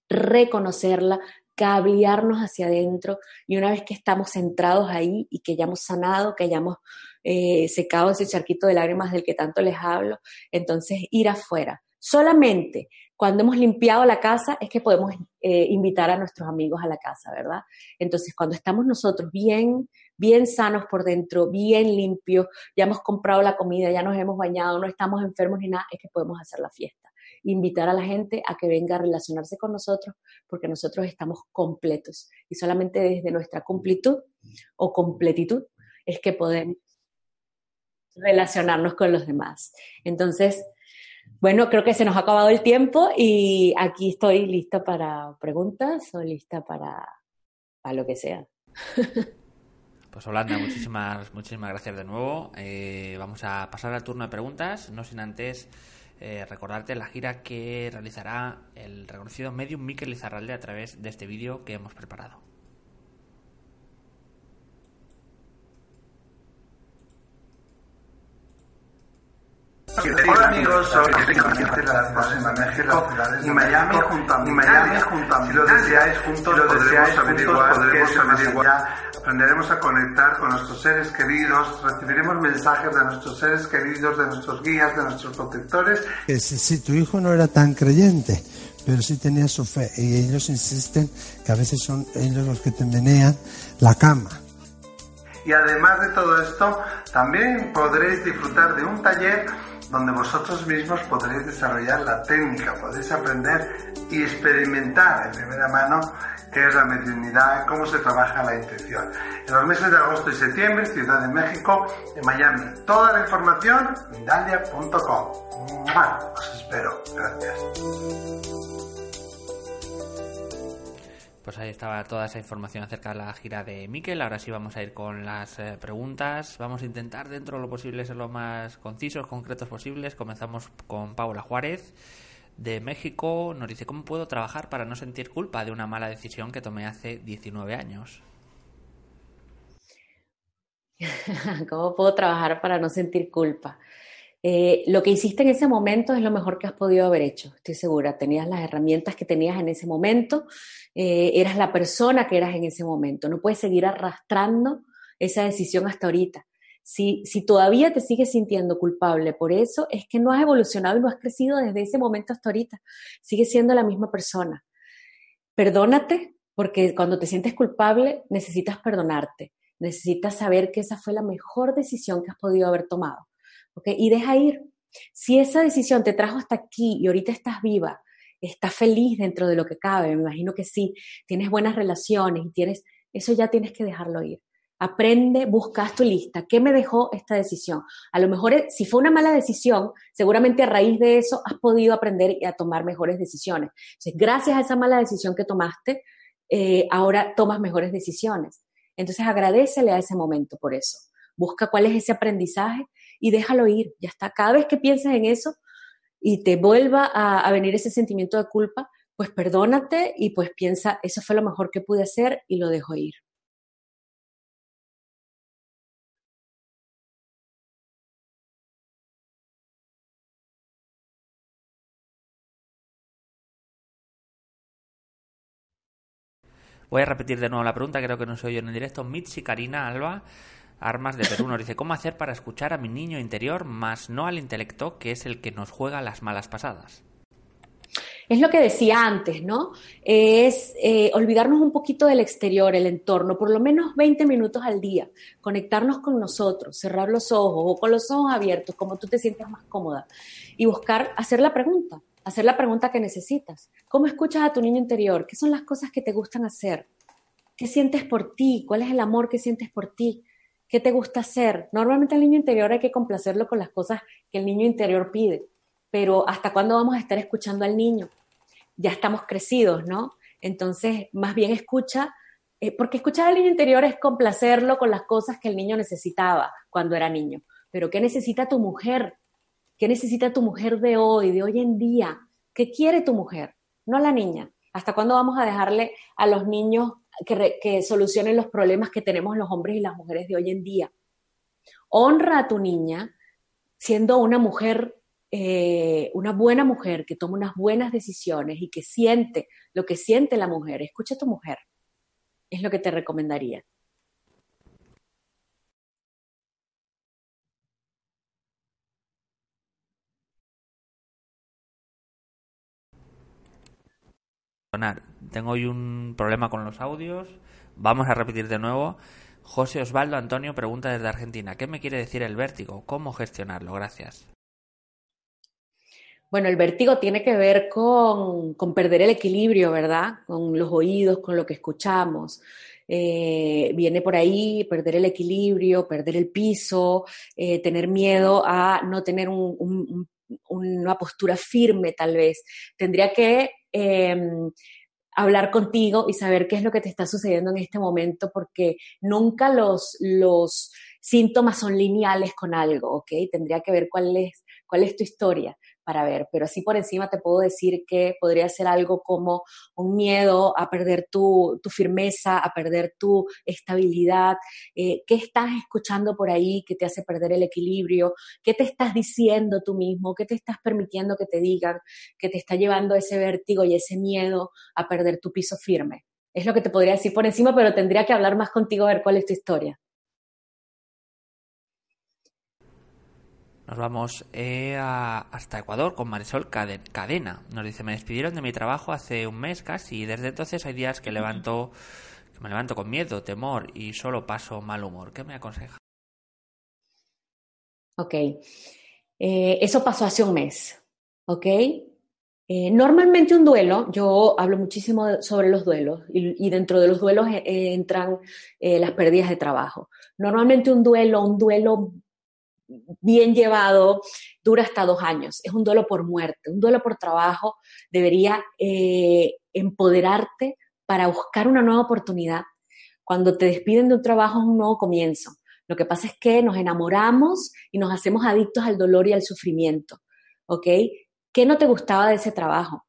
reconocerla, cablearnos hacia adentro y una vez que estamos centrados ahí y que hayamos sanado, que hayamos eh, secado ese charquito de lágrimas del que tanto les hablo, entonces ir afuera. Solamente cuando hemos limpiado la casa es que podemos eh, invitar a nuestros amigos a la casa, ¿verdad? Entonces cuando estamos nosotros bien, bien sanos por dentro, bien limpios, ya hemos comprado la comida, ya nos hemos bañado, no estamos enfermos ni nada, es que podemos hacer la fiesta invitar a la gente a que venga a relacionarse con nosotros porque nosotros estamos completos y solamente desde nuestra completud o completitud es que podemos relacionarnos con los demás. Entonces, bueno, creo que se nos ha acabado el tiempo y aquí estoy lista para preguntas o lista para, para lo que sea. Pues Holanda, muchísimas, muchísimas gracias de nuevo. Eh, vamos a pasar al turno de preguntas, no sin antes eh, recordarte la gira que realizará el reconocido medium Miquel Izarralde a través de este vídeo que hemos preparado. Hola amigos, soy la próxima México y Miami junto a Miami junto a Si lo deseáis juntos, lo deseáis averiguar, podremos averiguar, aprenderemos a conectar con nuestros seres queridos, recibiremos mensajes de nuestros seres queridos, de nuestros guías, de nuestros protectores. Si tu hijo no era tan creyente, pero sí tenía su fe. Y ellos insisten que a veces son ellos los que te menean la cama. Y además de todo esto, también podréis disfrutar de un taller donde vosotros mismos podréis desarrollar la técnica, podréis aprender y experimentar en primera mano qué es la mediunidad, cómo se trabaja la intuición. En los meses de agosto y septiembre, Ciudad de México, en Miami. Toda la información, mindalia.com. Os espero. Gracias. Pues ahí estaba toda esa información acerca de la gira de Miquel. Ahora sí vamos a ir con las eh, preguntas. Vamos a intentar dentro de lo posible ser lo más concisos, concretos posibles. Comenzamos con Paula Juárez de México. Nos dice, ¿cómo puedo trabajar para no sentir culpa de una mala decisión que tomé hace 19 años? ¿Cómo puedo trabajar para no sentir culpa? Eh, lo que hiciste en ese momento es lo mejor que has podido haber hecho, estoy segura. Tenías las herramientas que tenías en ese momento, eh, eras la persona que eras en ese momento. No puedes seguir arrastrando esa decisión hasta ahorita. Si, si todavía te sigues sintiendo culpable por eso, es que no has evolucionado y no has crecido desde ese momento hasta ahorita. Sigues siendo la misma persona. Perdónate, porque cuando te sientes culpable necesitas perdonarte. Necesitas saber que esa fue la mejor decisión que has podido haber tomado y deja ir. Si esa decisión te trajo hasta aquí y ahorita estás viva, estás feliz dentro de lo que cabe, me imagino que sí, tienes buenas relaciones y tienes, eso ya tienes que dejarlo ir. Aprende, buscas tu lista. ¿Qué me dejó esta decisión? A lo mejor, si fue una mala decisión, seguramente a raíz de eso has podido aprender y a tomar mejores decisiones. Entonces, gracias a esa mala decisión que tomaste, eh, ahora tomas mejores decisiones. Entonces, agradecele a ese momento por eso. Busca cuál es ese aprendizaje y déjalo ir, ya está. Cada vez que pienses en eso y te vuelva a, venir ese sentimiento de culpa, pues perdónate y pues piensa, eso fue lo mejor que pude hacer y lo dejo ir. Voy a repetir de nuevo la pregunta, creo que no soy yo en el directo. Mitzi Karina Alba Armas de Perú nos dice, ¿cómo hacer para escuchar a mi niño interior, más no al intelecto, que es el que nos juega las malas pasadas? Es lo que decía antes, ¿no? Es eh, olvidarnos un poquito del exterior, el entorno, por lo menos 20 minutos al día, conectarnos con nosotros, cerrar los ojos o con los ojos abiertos, como tú te sientas más cómoda, y buscar hacer la pregunta, hacer la pregunta que necesitas. ¿Cómo escuchas a tu niño interior? ¿Qué son las cosas que te gustan hacer? ¿Qué sientes por ti? ¿Cuál es el amor que sientes por ti? ¿Qué te gusta hacer? Normalmente al niño interior hay que complacerlo con las cosas que el niño interior pide, pero ¿hasta cuándo vamos a estar escuchando al niño? Ya estamos crecidos, ¿no? Entonces, más bien escucha, eh, porque escuchar al niño interior es complacerlo con las cosas que el niño necesitaba cuando era niño. Pero ¿qué necesita tu mujer? ¿Qué necesita tu mujer de hoy, de hoy en día? ¿Qué quiere tu mujer? No la niña. ¿Hasta cuándo vamos a dejarle a los niños que, solucionen los problemas que tenemos los hombres y las mujeres de hoy en día. Honra a tu niña siendo una mujer, eh, una buena mujer que toma unas buenas decisiones y que siente lo que siente la mujer. Escucha a tu mujer. Es lo que te recomendaría. Tengo hoy un problema con los audios. Vamos a repetir de nuevo. José Osvaldo Antonio pregunta desde Argentina, ¿qué me quiere decir el vértigo? ¿Cómo gestionarlo? Gracias. Bueno, el vértigo tiene que ver con, perder el equilibrio, ¿verdad? Con los oídos, con lo que escuchamos. Eh, viene por ahí perder el equilibrio, perder el piso, eh, tener miedo a no tener una postura firme tal vez. Tendría que Em, hablar contigo y saber qué es lo que te está sucediendo en este momento, porque nunca los, los síntomas son lineales con algo, ¿ok? Tendría que ver cuál es, cuál es tu historia para ver, pero así por encima te puedo decir que podría ser algo como un miedo a perder tu, firmeza, a perder tu estabilidad, eh, qué estás escuchando por ahí que te hace perder el equilibrio, qué te estás diciendo tú mismo, qué te estás permitiendo que te digan, que te está llevando ese vértigo y ese miedo a perder tu piso firme. Es lo que te podría decir por encima, pero tendría que hablar más contigo a ver cuál es tu historia. Nos vamos eh, hasta Ecuador con Marisol Cadena. Nos dice, me despidieron de mi trabajo hace un mes casi y desde entonces hay días que levanto que me levanto con miedo, temor y solo paso mal humor. ¿Qué me aconseja? Ok. Eh, eso pasó hace un mes. ¿Ok? Eh, normalmente un duelo, yo hablo muchísimo sobre los duelos y, dentro de los duelos entran las pérdidas de trabajo. Normalmente un duelo, un duelo bien llevado, dura hasta dos años. Es un duelo por muerte, un duelo por trabajo. Debería eh, empoderarte para buscar una nueva oportunidad. Cuando te despiden de un trabajo es un nuevo comienzo. Lo que pasa es que nos enamoramos y nos hacemos adictos al dolor y al sufrimiento. ¿Ok? ¿Qué no te gustaba de ese trabajo?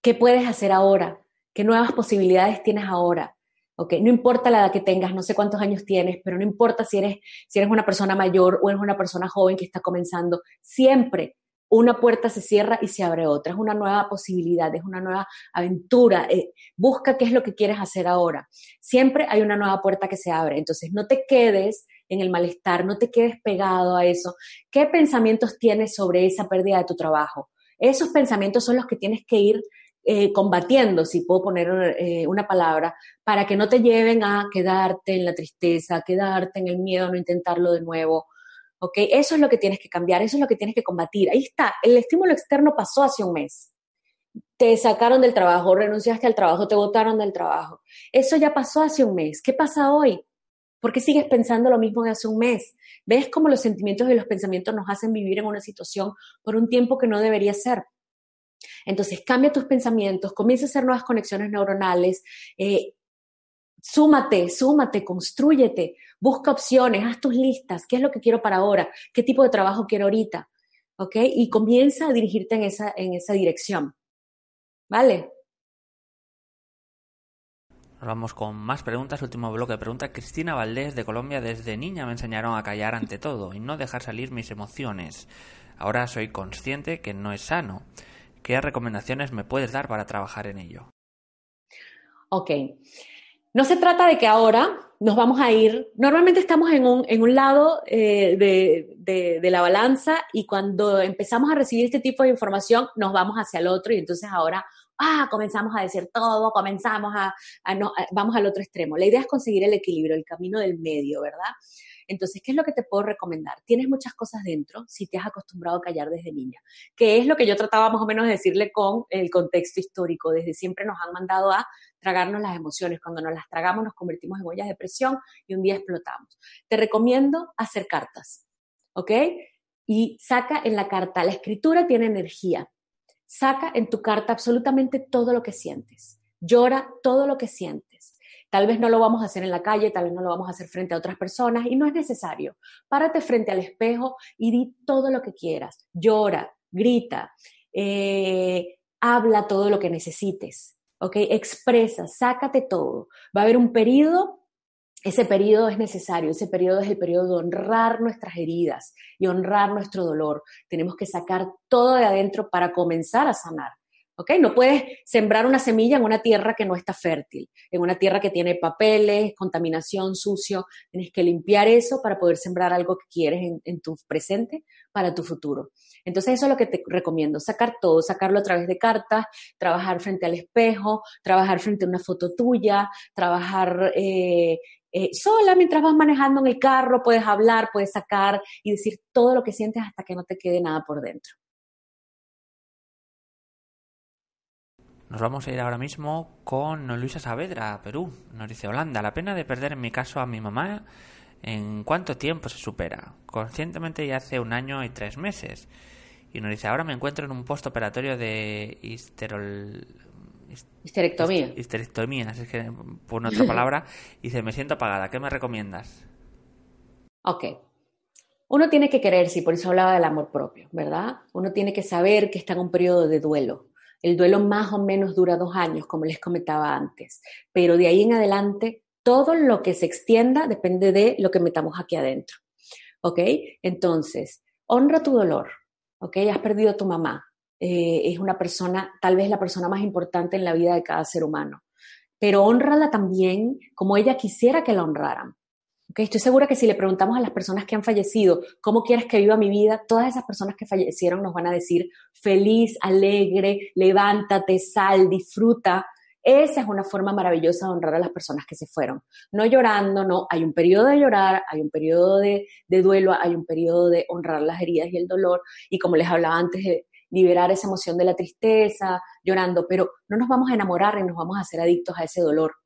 ¿Qué puedes hacer ahora? ¿Qué nuevas posibilidades tienes ahora? ¿Ok? No importa la edad que tengas, no sé cuántos años tienes, pero no importa si eres, si eres una persona mayor o eres una persona joven que está comenzando, siempre una puerta se cierra y se abre otra, es una nueva posibilidad, es una nueva aventura, eh, busca qué es lo que quieres hacer ahora. Siempre hay una nueva puerta que se abre, entonces no te quedes en el malestar, no te quedes pegado a eso. ¿Qué pensamientos tienes sobre esa pérdida de tu trabajo? Esos pensamientos son los que tienes que ir eh, combatiendo, si puedo poner eh, una palabra, para que no te lleven a quedarte en la tristeza, quedarte en el miedo, no intentarlo de nuevo. ¿Ok? Eso es lo que tienes que cambiar, eso es lo que tienes que combatir. Ahí está, el estímulo externo pasó hace un mes. Te sacaron del trabajo, renunciaste al trabajo, te botaron del trabajo. Eso ya pasó hace un mes. ¿Qué pasa hoy? ¿Por qué sigues pensando lo mismo de hace un mes? ¿Ves cómo los sentimientos y los pensamientos nos hacen vivir en una situación por un tiempo que no debería ser? Entonces, cambia tus pensamientos, comienza a hacer nuevas conexiones neuronales, eh, súmate, súmate, construyete, busca opciones, haz tus listas, qué es lo que quiero para ahora, qué tipo de trabajo quiero ahorita, ¿ok? Y comienza a dirigirte en esa, en esa dirección, ¿vale? Vamos con más preguntas. Último bloque de preguntas. Cristina Valdés de Colombia. Desde niña me enseñaron a callar ante todo y no dejar salir mis emociones. Ahora soy consciente que no es sano. ¿Qué recomendaciones me puedes dar para trabajar en ello? Ok. No se trata de que ahora nos vamos a ir, normalmente estamos en un, en un lado eh, de, de, la balanza y cuando empezamos a recibir este tipo de información nos vamos hacia el otro y entonces ahora, ah, comenzamos a decir todo, comenzamos a, no, vamos al otro extremo. La idea es conseguir el equilibrio, el camino del medio, ¿verdad? Entonces, ¿qué es lo que te puedo recomendar? Tienes muchas cosas dentro si te has acostumbrado a callar desde niña, que es lo que yo trataba más o menos de decirle con el contexto histórico. Desde siempre nos han mandado a tragarnos las emociones. Cuando nos las tragamos nos convertimos en ollas de presión y un día explotamos. Te recomiendo hacer cartas, ¿ok? Y saca en la carta, la escritura tiene energía. Saca en tu carta absolutamente todo lo que sientes. Llora todo lo que sientes. Tal vez no lo vamos a hacer en la calle, tal vez no lo vamos a hacer frente a otras personas y no es necesario. Párate frente al espejo y di todo lo que quieras. Llora, grita, eh, habla todo lo que necesites. ¿Ok? Expresa, sácate todo. Va a haber un periodo ese periodo es necesario, ese periodo es el periodo de honrar nuestras heridas y honrar nuestro dolor. Tenemos que sacar todo de adentro para comenzar a sanar. ¿Ok? No puedes sembrar una semilla en una tierra que no está fértil, en una tierra que tiene papeles, contaminación, sucio. Tienes que limpiar eso para poder sembrar algo que quieres en, tu presente para tu futuro. Entonces eso es lo que te recomiendo, sacar todo, sacarlo a través de cartas, trabajar frente al espejo, trabajar frente a una foto tuya, trabajar eh, eh, sola mientras vas manejando en el carro, puedes hablar, puedes sacar y decir todo lo que sientes hasta que no te quede nada por dentro. Nos vamos a ir ahora mismo con Luisa Saavedra, Perú. Nos dice Holanda, la pena de perder en mi caso a mi mamá, ¿en cuánto tiempo se supera? Conscientemente ya hace un año y tres meses. Y nos dice, ahora me encuentro en un postoperatorio de histerol... Histerectomía. Histerectomía, es que por otra palabra. Y dice, me siento apagada, ¿qué me recomiendas? Ok. Uno tiene que quererse y por eso hablaba del amor propio, ¿verdad? Uno tiene que saber que está en un periodo de duelo el duelo más o menos dura dos años, como les comentaba antes, pero de ahí en adelante todo lo que se extienda depende de lo que metamos aquí adentro. ¿Ok? Entonces, honra tu dolor. ¿Ok? Has perdido a tu mamá. Eh, es una persona, tal vez la persona más importante en la vida de cada ser humano. Pero honrala también como ella quisiera que la honraran. Estoy segura que si le preguntamos a las personas que han fallecido, ¿cómo quieres que viva mi vida? Todas esas personas que fallecieron nos van a decir feliz, alegre, levántate, sal, disfruta. Esa es una forma maravillosa de honrar a las personas que se fueron. No llorando, no. Hay un periodo de llorar, hay un periodo de, duelo, hay un periodo de honrar las heridas y el dolor. Y como les hablaba antes, de liberar esa emoción de la tristeza, llorando, pero no nos vamos a enamorar y nos vamos a hacer adictos a ese dolor.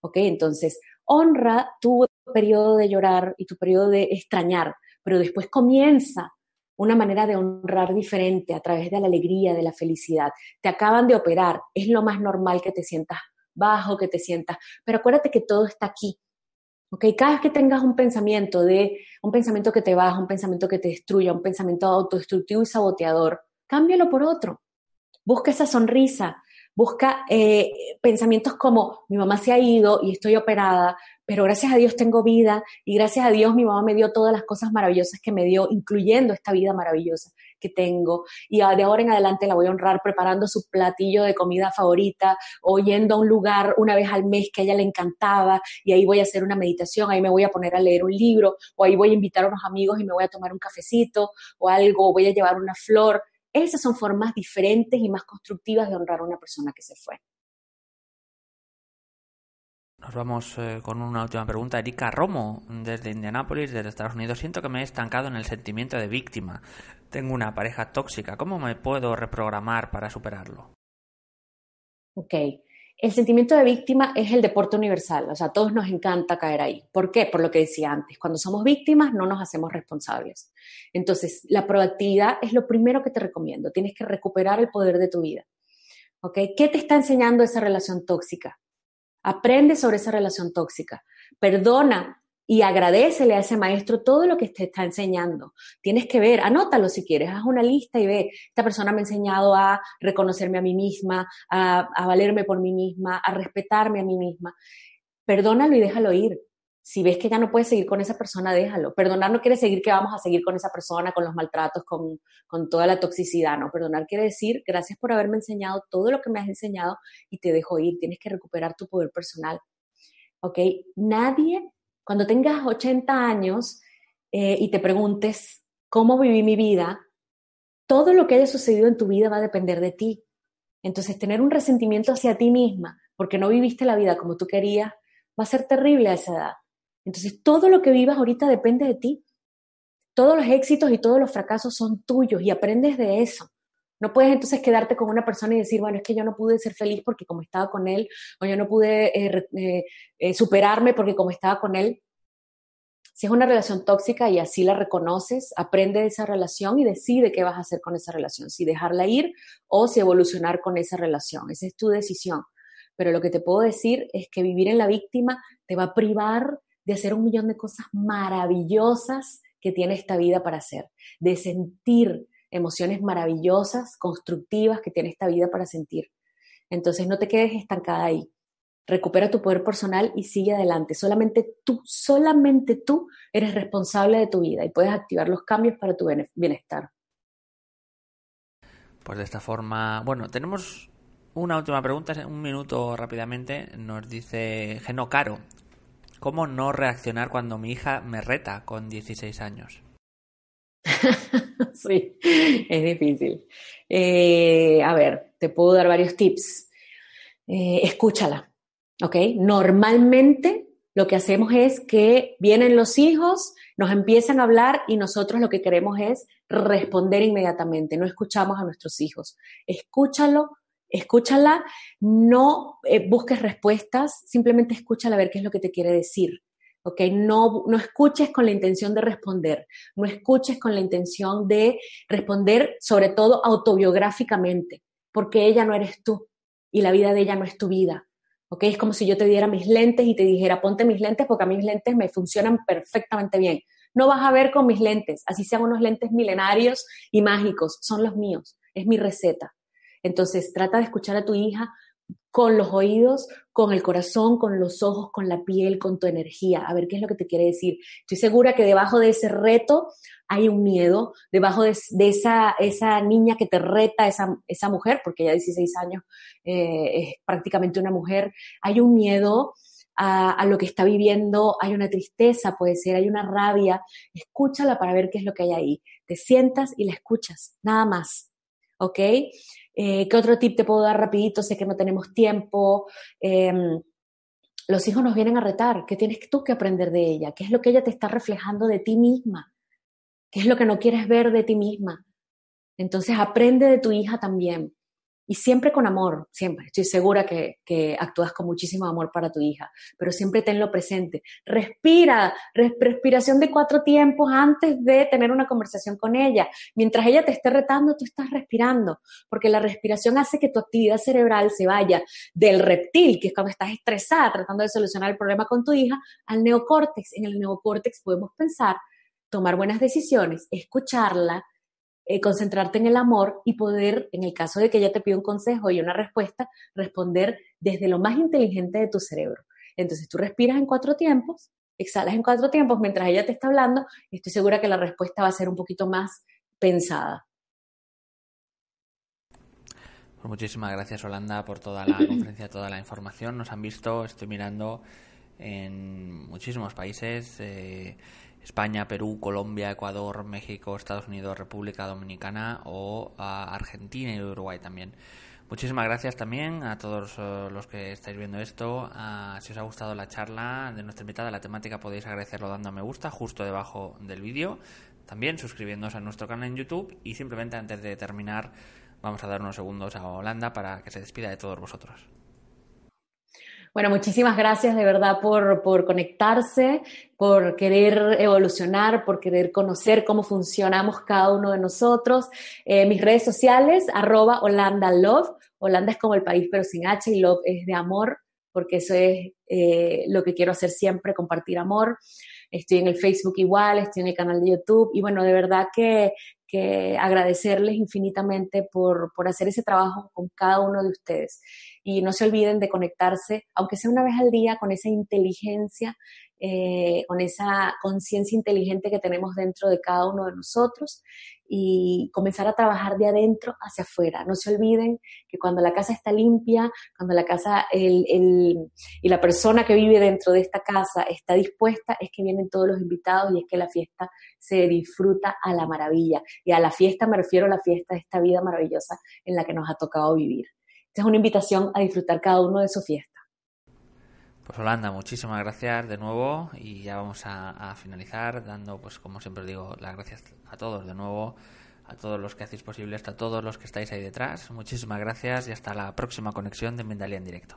¿Ok? Entonces, honra tu periodo de llorar y tu periodo de extrañar, pero después comienza una manera de honrar diferente a través de la alegría, de la felicidad. Te acaban de operar, es lo más normal que te sientas bajo, que te sientas, pero acuérdate que todo está aquí. ¿Ok? Cada vez que tengas un pensamiento de un pensamiento que te baja, un pensamiento que te destruya, un pensamiento autodestructivo y saboteador, cámbialo por otro. Busca esa sonrisa, busca eh, pensamientos como mi mamá se ha ido y estoy operada, pero gracias a Dios tengo vida y gracias a Dios mi mamá me dio todas las cosas maravillosas que me dio, incluyendo esta vida maravillosa que tengo. Y de ahora en adelante la voy a honrar preparando su platillo de comida favorita o yendo a un lugar una vez al mes que a ella le encantaba y ahí voy a hacer una meditación, ahí me voy a poner a leer un libro o ahí voy a invitar a unos amigos y me voy a tomar un cafecito o algo, voy a llevar una flor. Esas son formas diferentes y más constructivas de honrar a una persona que se fue. Nos vamos eh, con una última pregunta. Erika Romo, desde Indianápolis, desde Estados Unidos. Siento que me he estancado en el sentimiento de víctima. Tengo una pareja tóxica. ¿Cómo me puedo reprogramar para superarlo? Ok. El sentimiento de víctima es el deporte universal, o sea, a todos nos encanta caer ahí. ¿Por qué? Por lo que decía antes, cuando somos víctimas no nos hacemos responsables. Entonces, la proactividad es lo primero que te recomiendo, tienes que recuperar el poder de tu vida. ¿Ok? ¿Qué te está enseñando esa relación tóxica? Aprende sobre esa relación tóxica. Perdona y agradecele a ese maestro todo lo que te está enseñando. Tienes que ver, anótalo si quieres, haz una lista y ve, esta persona me ha enseñado a reconocerme a mí misma, a, valerme por mí misma, a respetarme a mí misma. Perdónalo y déjalo ir. Si ves que ya no puedes seguir con esa persona, déjalo. Perdonar no quiere decir que vamos a seguir con esa persona, con los maltratos, con, con toda la toxicidad, no. Perdonar quiere decir, gracias por haberme enseñado todo lo que me has enseñado y te dejo ir. Tienes que recuperar tu poder personal. ¿Ok? Nadie cuando tengas 80 años eh, y te preguntes cómo viví mi vida, todo lo que haya sucedido en tu vida va a depender de ti. Entonces, tener un resentimiento hacia ti misma porque no viviste la vida como tú querías va a ser terrible a esa edad. Entonces, todo lo que vivas ahorita depende de ti. Todos los éxitos y todos los fracasos son tuyos y aprendes de eso. No puedes entonces quedarte con una persona y decir, bueno, es que yo no pude ser feliz porque como estaba con él, o yo no pude eh, eh, eh, superarme porque como estaba con él. Si es una relación tóxica y así la reconoces, aprende de esa relación y decide qué vas a hacer con esa relación, si dejarla ir o si evolucionar con esa relación. Esa es tu decisión. Pero lo que te puedo decir es que vivir en la víctima te va a privar de hacer un millón de cosas maravillosas que tiene esta vida para hacer, de sentir emociones maravillosas, constructivas que tiene esta vida para sentir. Entonces no te quedes estancada ahí. Recupera tu poder personal y sigue adelante. Solamente tú, solamente tú eres responsable de tu vida y puedes activar los cambios para tu bienestar. Pues de esta forma, bueno, tenemos una última pregunta, un minuto rápidamente. Nos dice Geno Caro, ¿cómo no reaccionar cuando mi hija me reta con 16 años? sí, es difícil. Eh, a ver, te puedo dar varios tips. Eh, escúchala, ¿ok? Normalmente lo que hacemos es que vienen los hijos, nos empiezan a hablar y nosotros lo que queremos es responder inmediatamente. No escuchamos a nuestros hijos. Escúchalo, escúchala, no eh, busques respuestas, simplemente escúchala a ver qué es lo que te quiere decir. ¿Ok? No, no escuches con la intención de responder, no escuches con la intención de responder, sobre todo autobiográficamente, porque ella no eres tú y la vida de ella no es tu vida. ¿ok? Es como si yo te diera mis lentes y te dijera, ponte mis lentes porque a mis lentes me funcionan perfectamente bien. No vas a ver con mis lentes, así sean unos lentes milenarios y mágicos, son los míos, es mi receta. Entonces, trata de escuchar a tu hija con los oídos, con el corazón, con los ojos, con la piel, con tu energía, a ver qué es lo que te quiere decir. Estoy segura que debajo de ese reto hay un miedo, debajo de, esa, esa niña que te reta, esa, esa mujer, porque ya 16 años eh, es prácticamente una mujer, hay un miedo, a, lo que está viviendo, hay una tristeza, puede ser, hay una rabia, escúchala para ver qué es lo que hay ahí. Te sientas y la escuchas, nada más. ¿Ok? Eh, ¿Qué otro tip te puedo dar rapidito? Sé que no tenemos tiempo. Em, los hijos nos vienen a retar. ¿Qué tienes tú que aprender de ella? ¿Qué es lo que ella te está reflejando de ti misma? ¿Qué es lo que no quieres ver de ti misma? Entonces aprende de tu hija también y siempre con amor, siempre. Estoy segura que, actúas con muchísimo amor para tu hija, pero siempre tenlo presente. Respira, respiración de cuatro tiempos antes de tener una conversación con ella. Mientras ella te esté retando, tú estás respirando, porque la respiración hace que tu actividad cerebral se vaya del reptil, que es cuando estás estresada tratando de solucionar el problema con tu hija, al neocórtex. En el neocórtex podemos pensar, tomar buenas decisiones, escucharla, eh, concentrarte en el amor y poder, en el caso de que ella te pida un consejo y una respuesta, responder desde lo más inteligente de tu cerebro. Entonces tú respiras en cuatro tiempos, exhalas en cuatro tiempos mientras ella te está hablando y estoy segura que la respuesta va a ser un poquito más pensada. Pues muchísimas gracias, Holanda, por toda la conferencia, toda la información. Nos han visto, estoy mirando en muchísimos países. Eh, España, Perú, Colombia, Ecuador, México, Estados Unidos, República Dominicana o Argentina y Uruguay también. Muchísimas gracias también a todos eh, los que estáis viendo esto. si os ha gustado la charla de nuestra invitada, la temática podéis agradecerlo dando a me gusta justo debajo del vídeo. También suscribiéndoos a nuestro canal en YouTube y simplemente antes de terminar vamos a dar unos segundos a Holanda para que se despida de todos vosotros. Bueno, muchísimas gracias de verdad por, por conectarse, por querer evolucionar, por querer conocer cómo funcionamos cada uno de nosotros. Eh, mis redes sociales, arroba Holanda Love. Holanda es como el país, pero sin H y Love es de amor, porque eso es eh, lo que quiero hacer siempre, compartir amor. Estoy en el Facebook igual, estoy en el canal de YouTube y bueno, de verdad que, que agradecerles infinitamente por, por hacer ese trabajo con cada uno de ustedes y no se olviden de conectarse, aunque sea una vez al día, con esa inteligencia, eh, con esa conciencia inteligente que tenemos dentro de cada uno de nosotros y comenzar a trabajar de adentro hacia afuera. No se olviden que cuando la casa está limpia, cuando la casa el, el, y la persona que vive dentro de esta casa está dispuesta, es que vienen todos los invitados y es que la fiesta se disfruta a la maravilla. Y a la fiesta me refiero a la fiesta de esta vida maravillosa en la que nos ha tocado vivir. Es una invitación a disfrutar cada uno de su fiesta. Pues Holanda, muchísimas gracias de nuevo y ya vamos a, finalizar dando, pues como siempre os digo, las gracias a todos de nuevo, a todos los que hacéis posible esto, a todos los que estáis ahí detrás. Muchísimas gracias y hasta la próxima conexión de Mendalia en directo.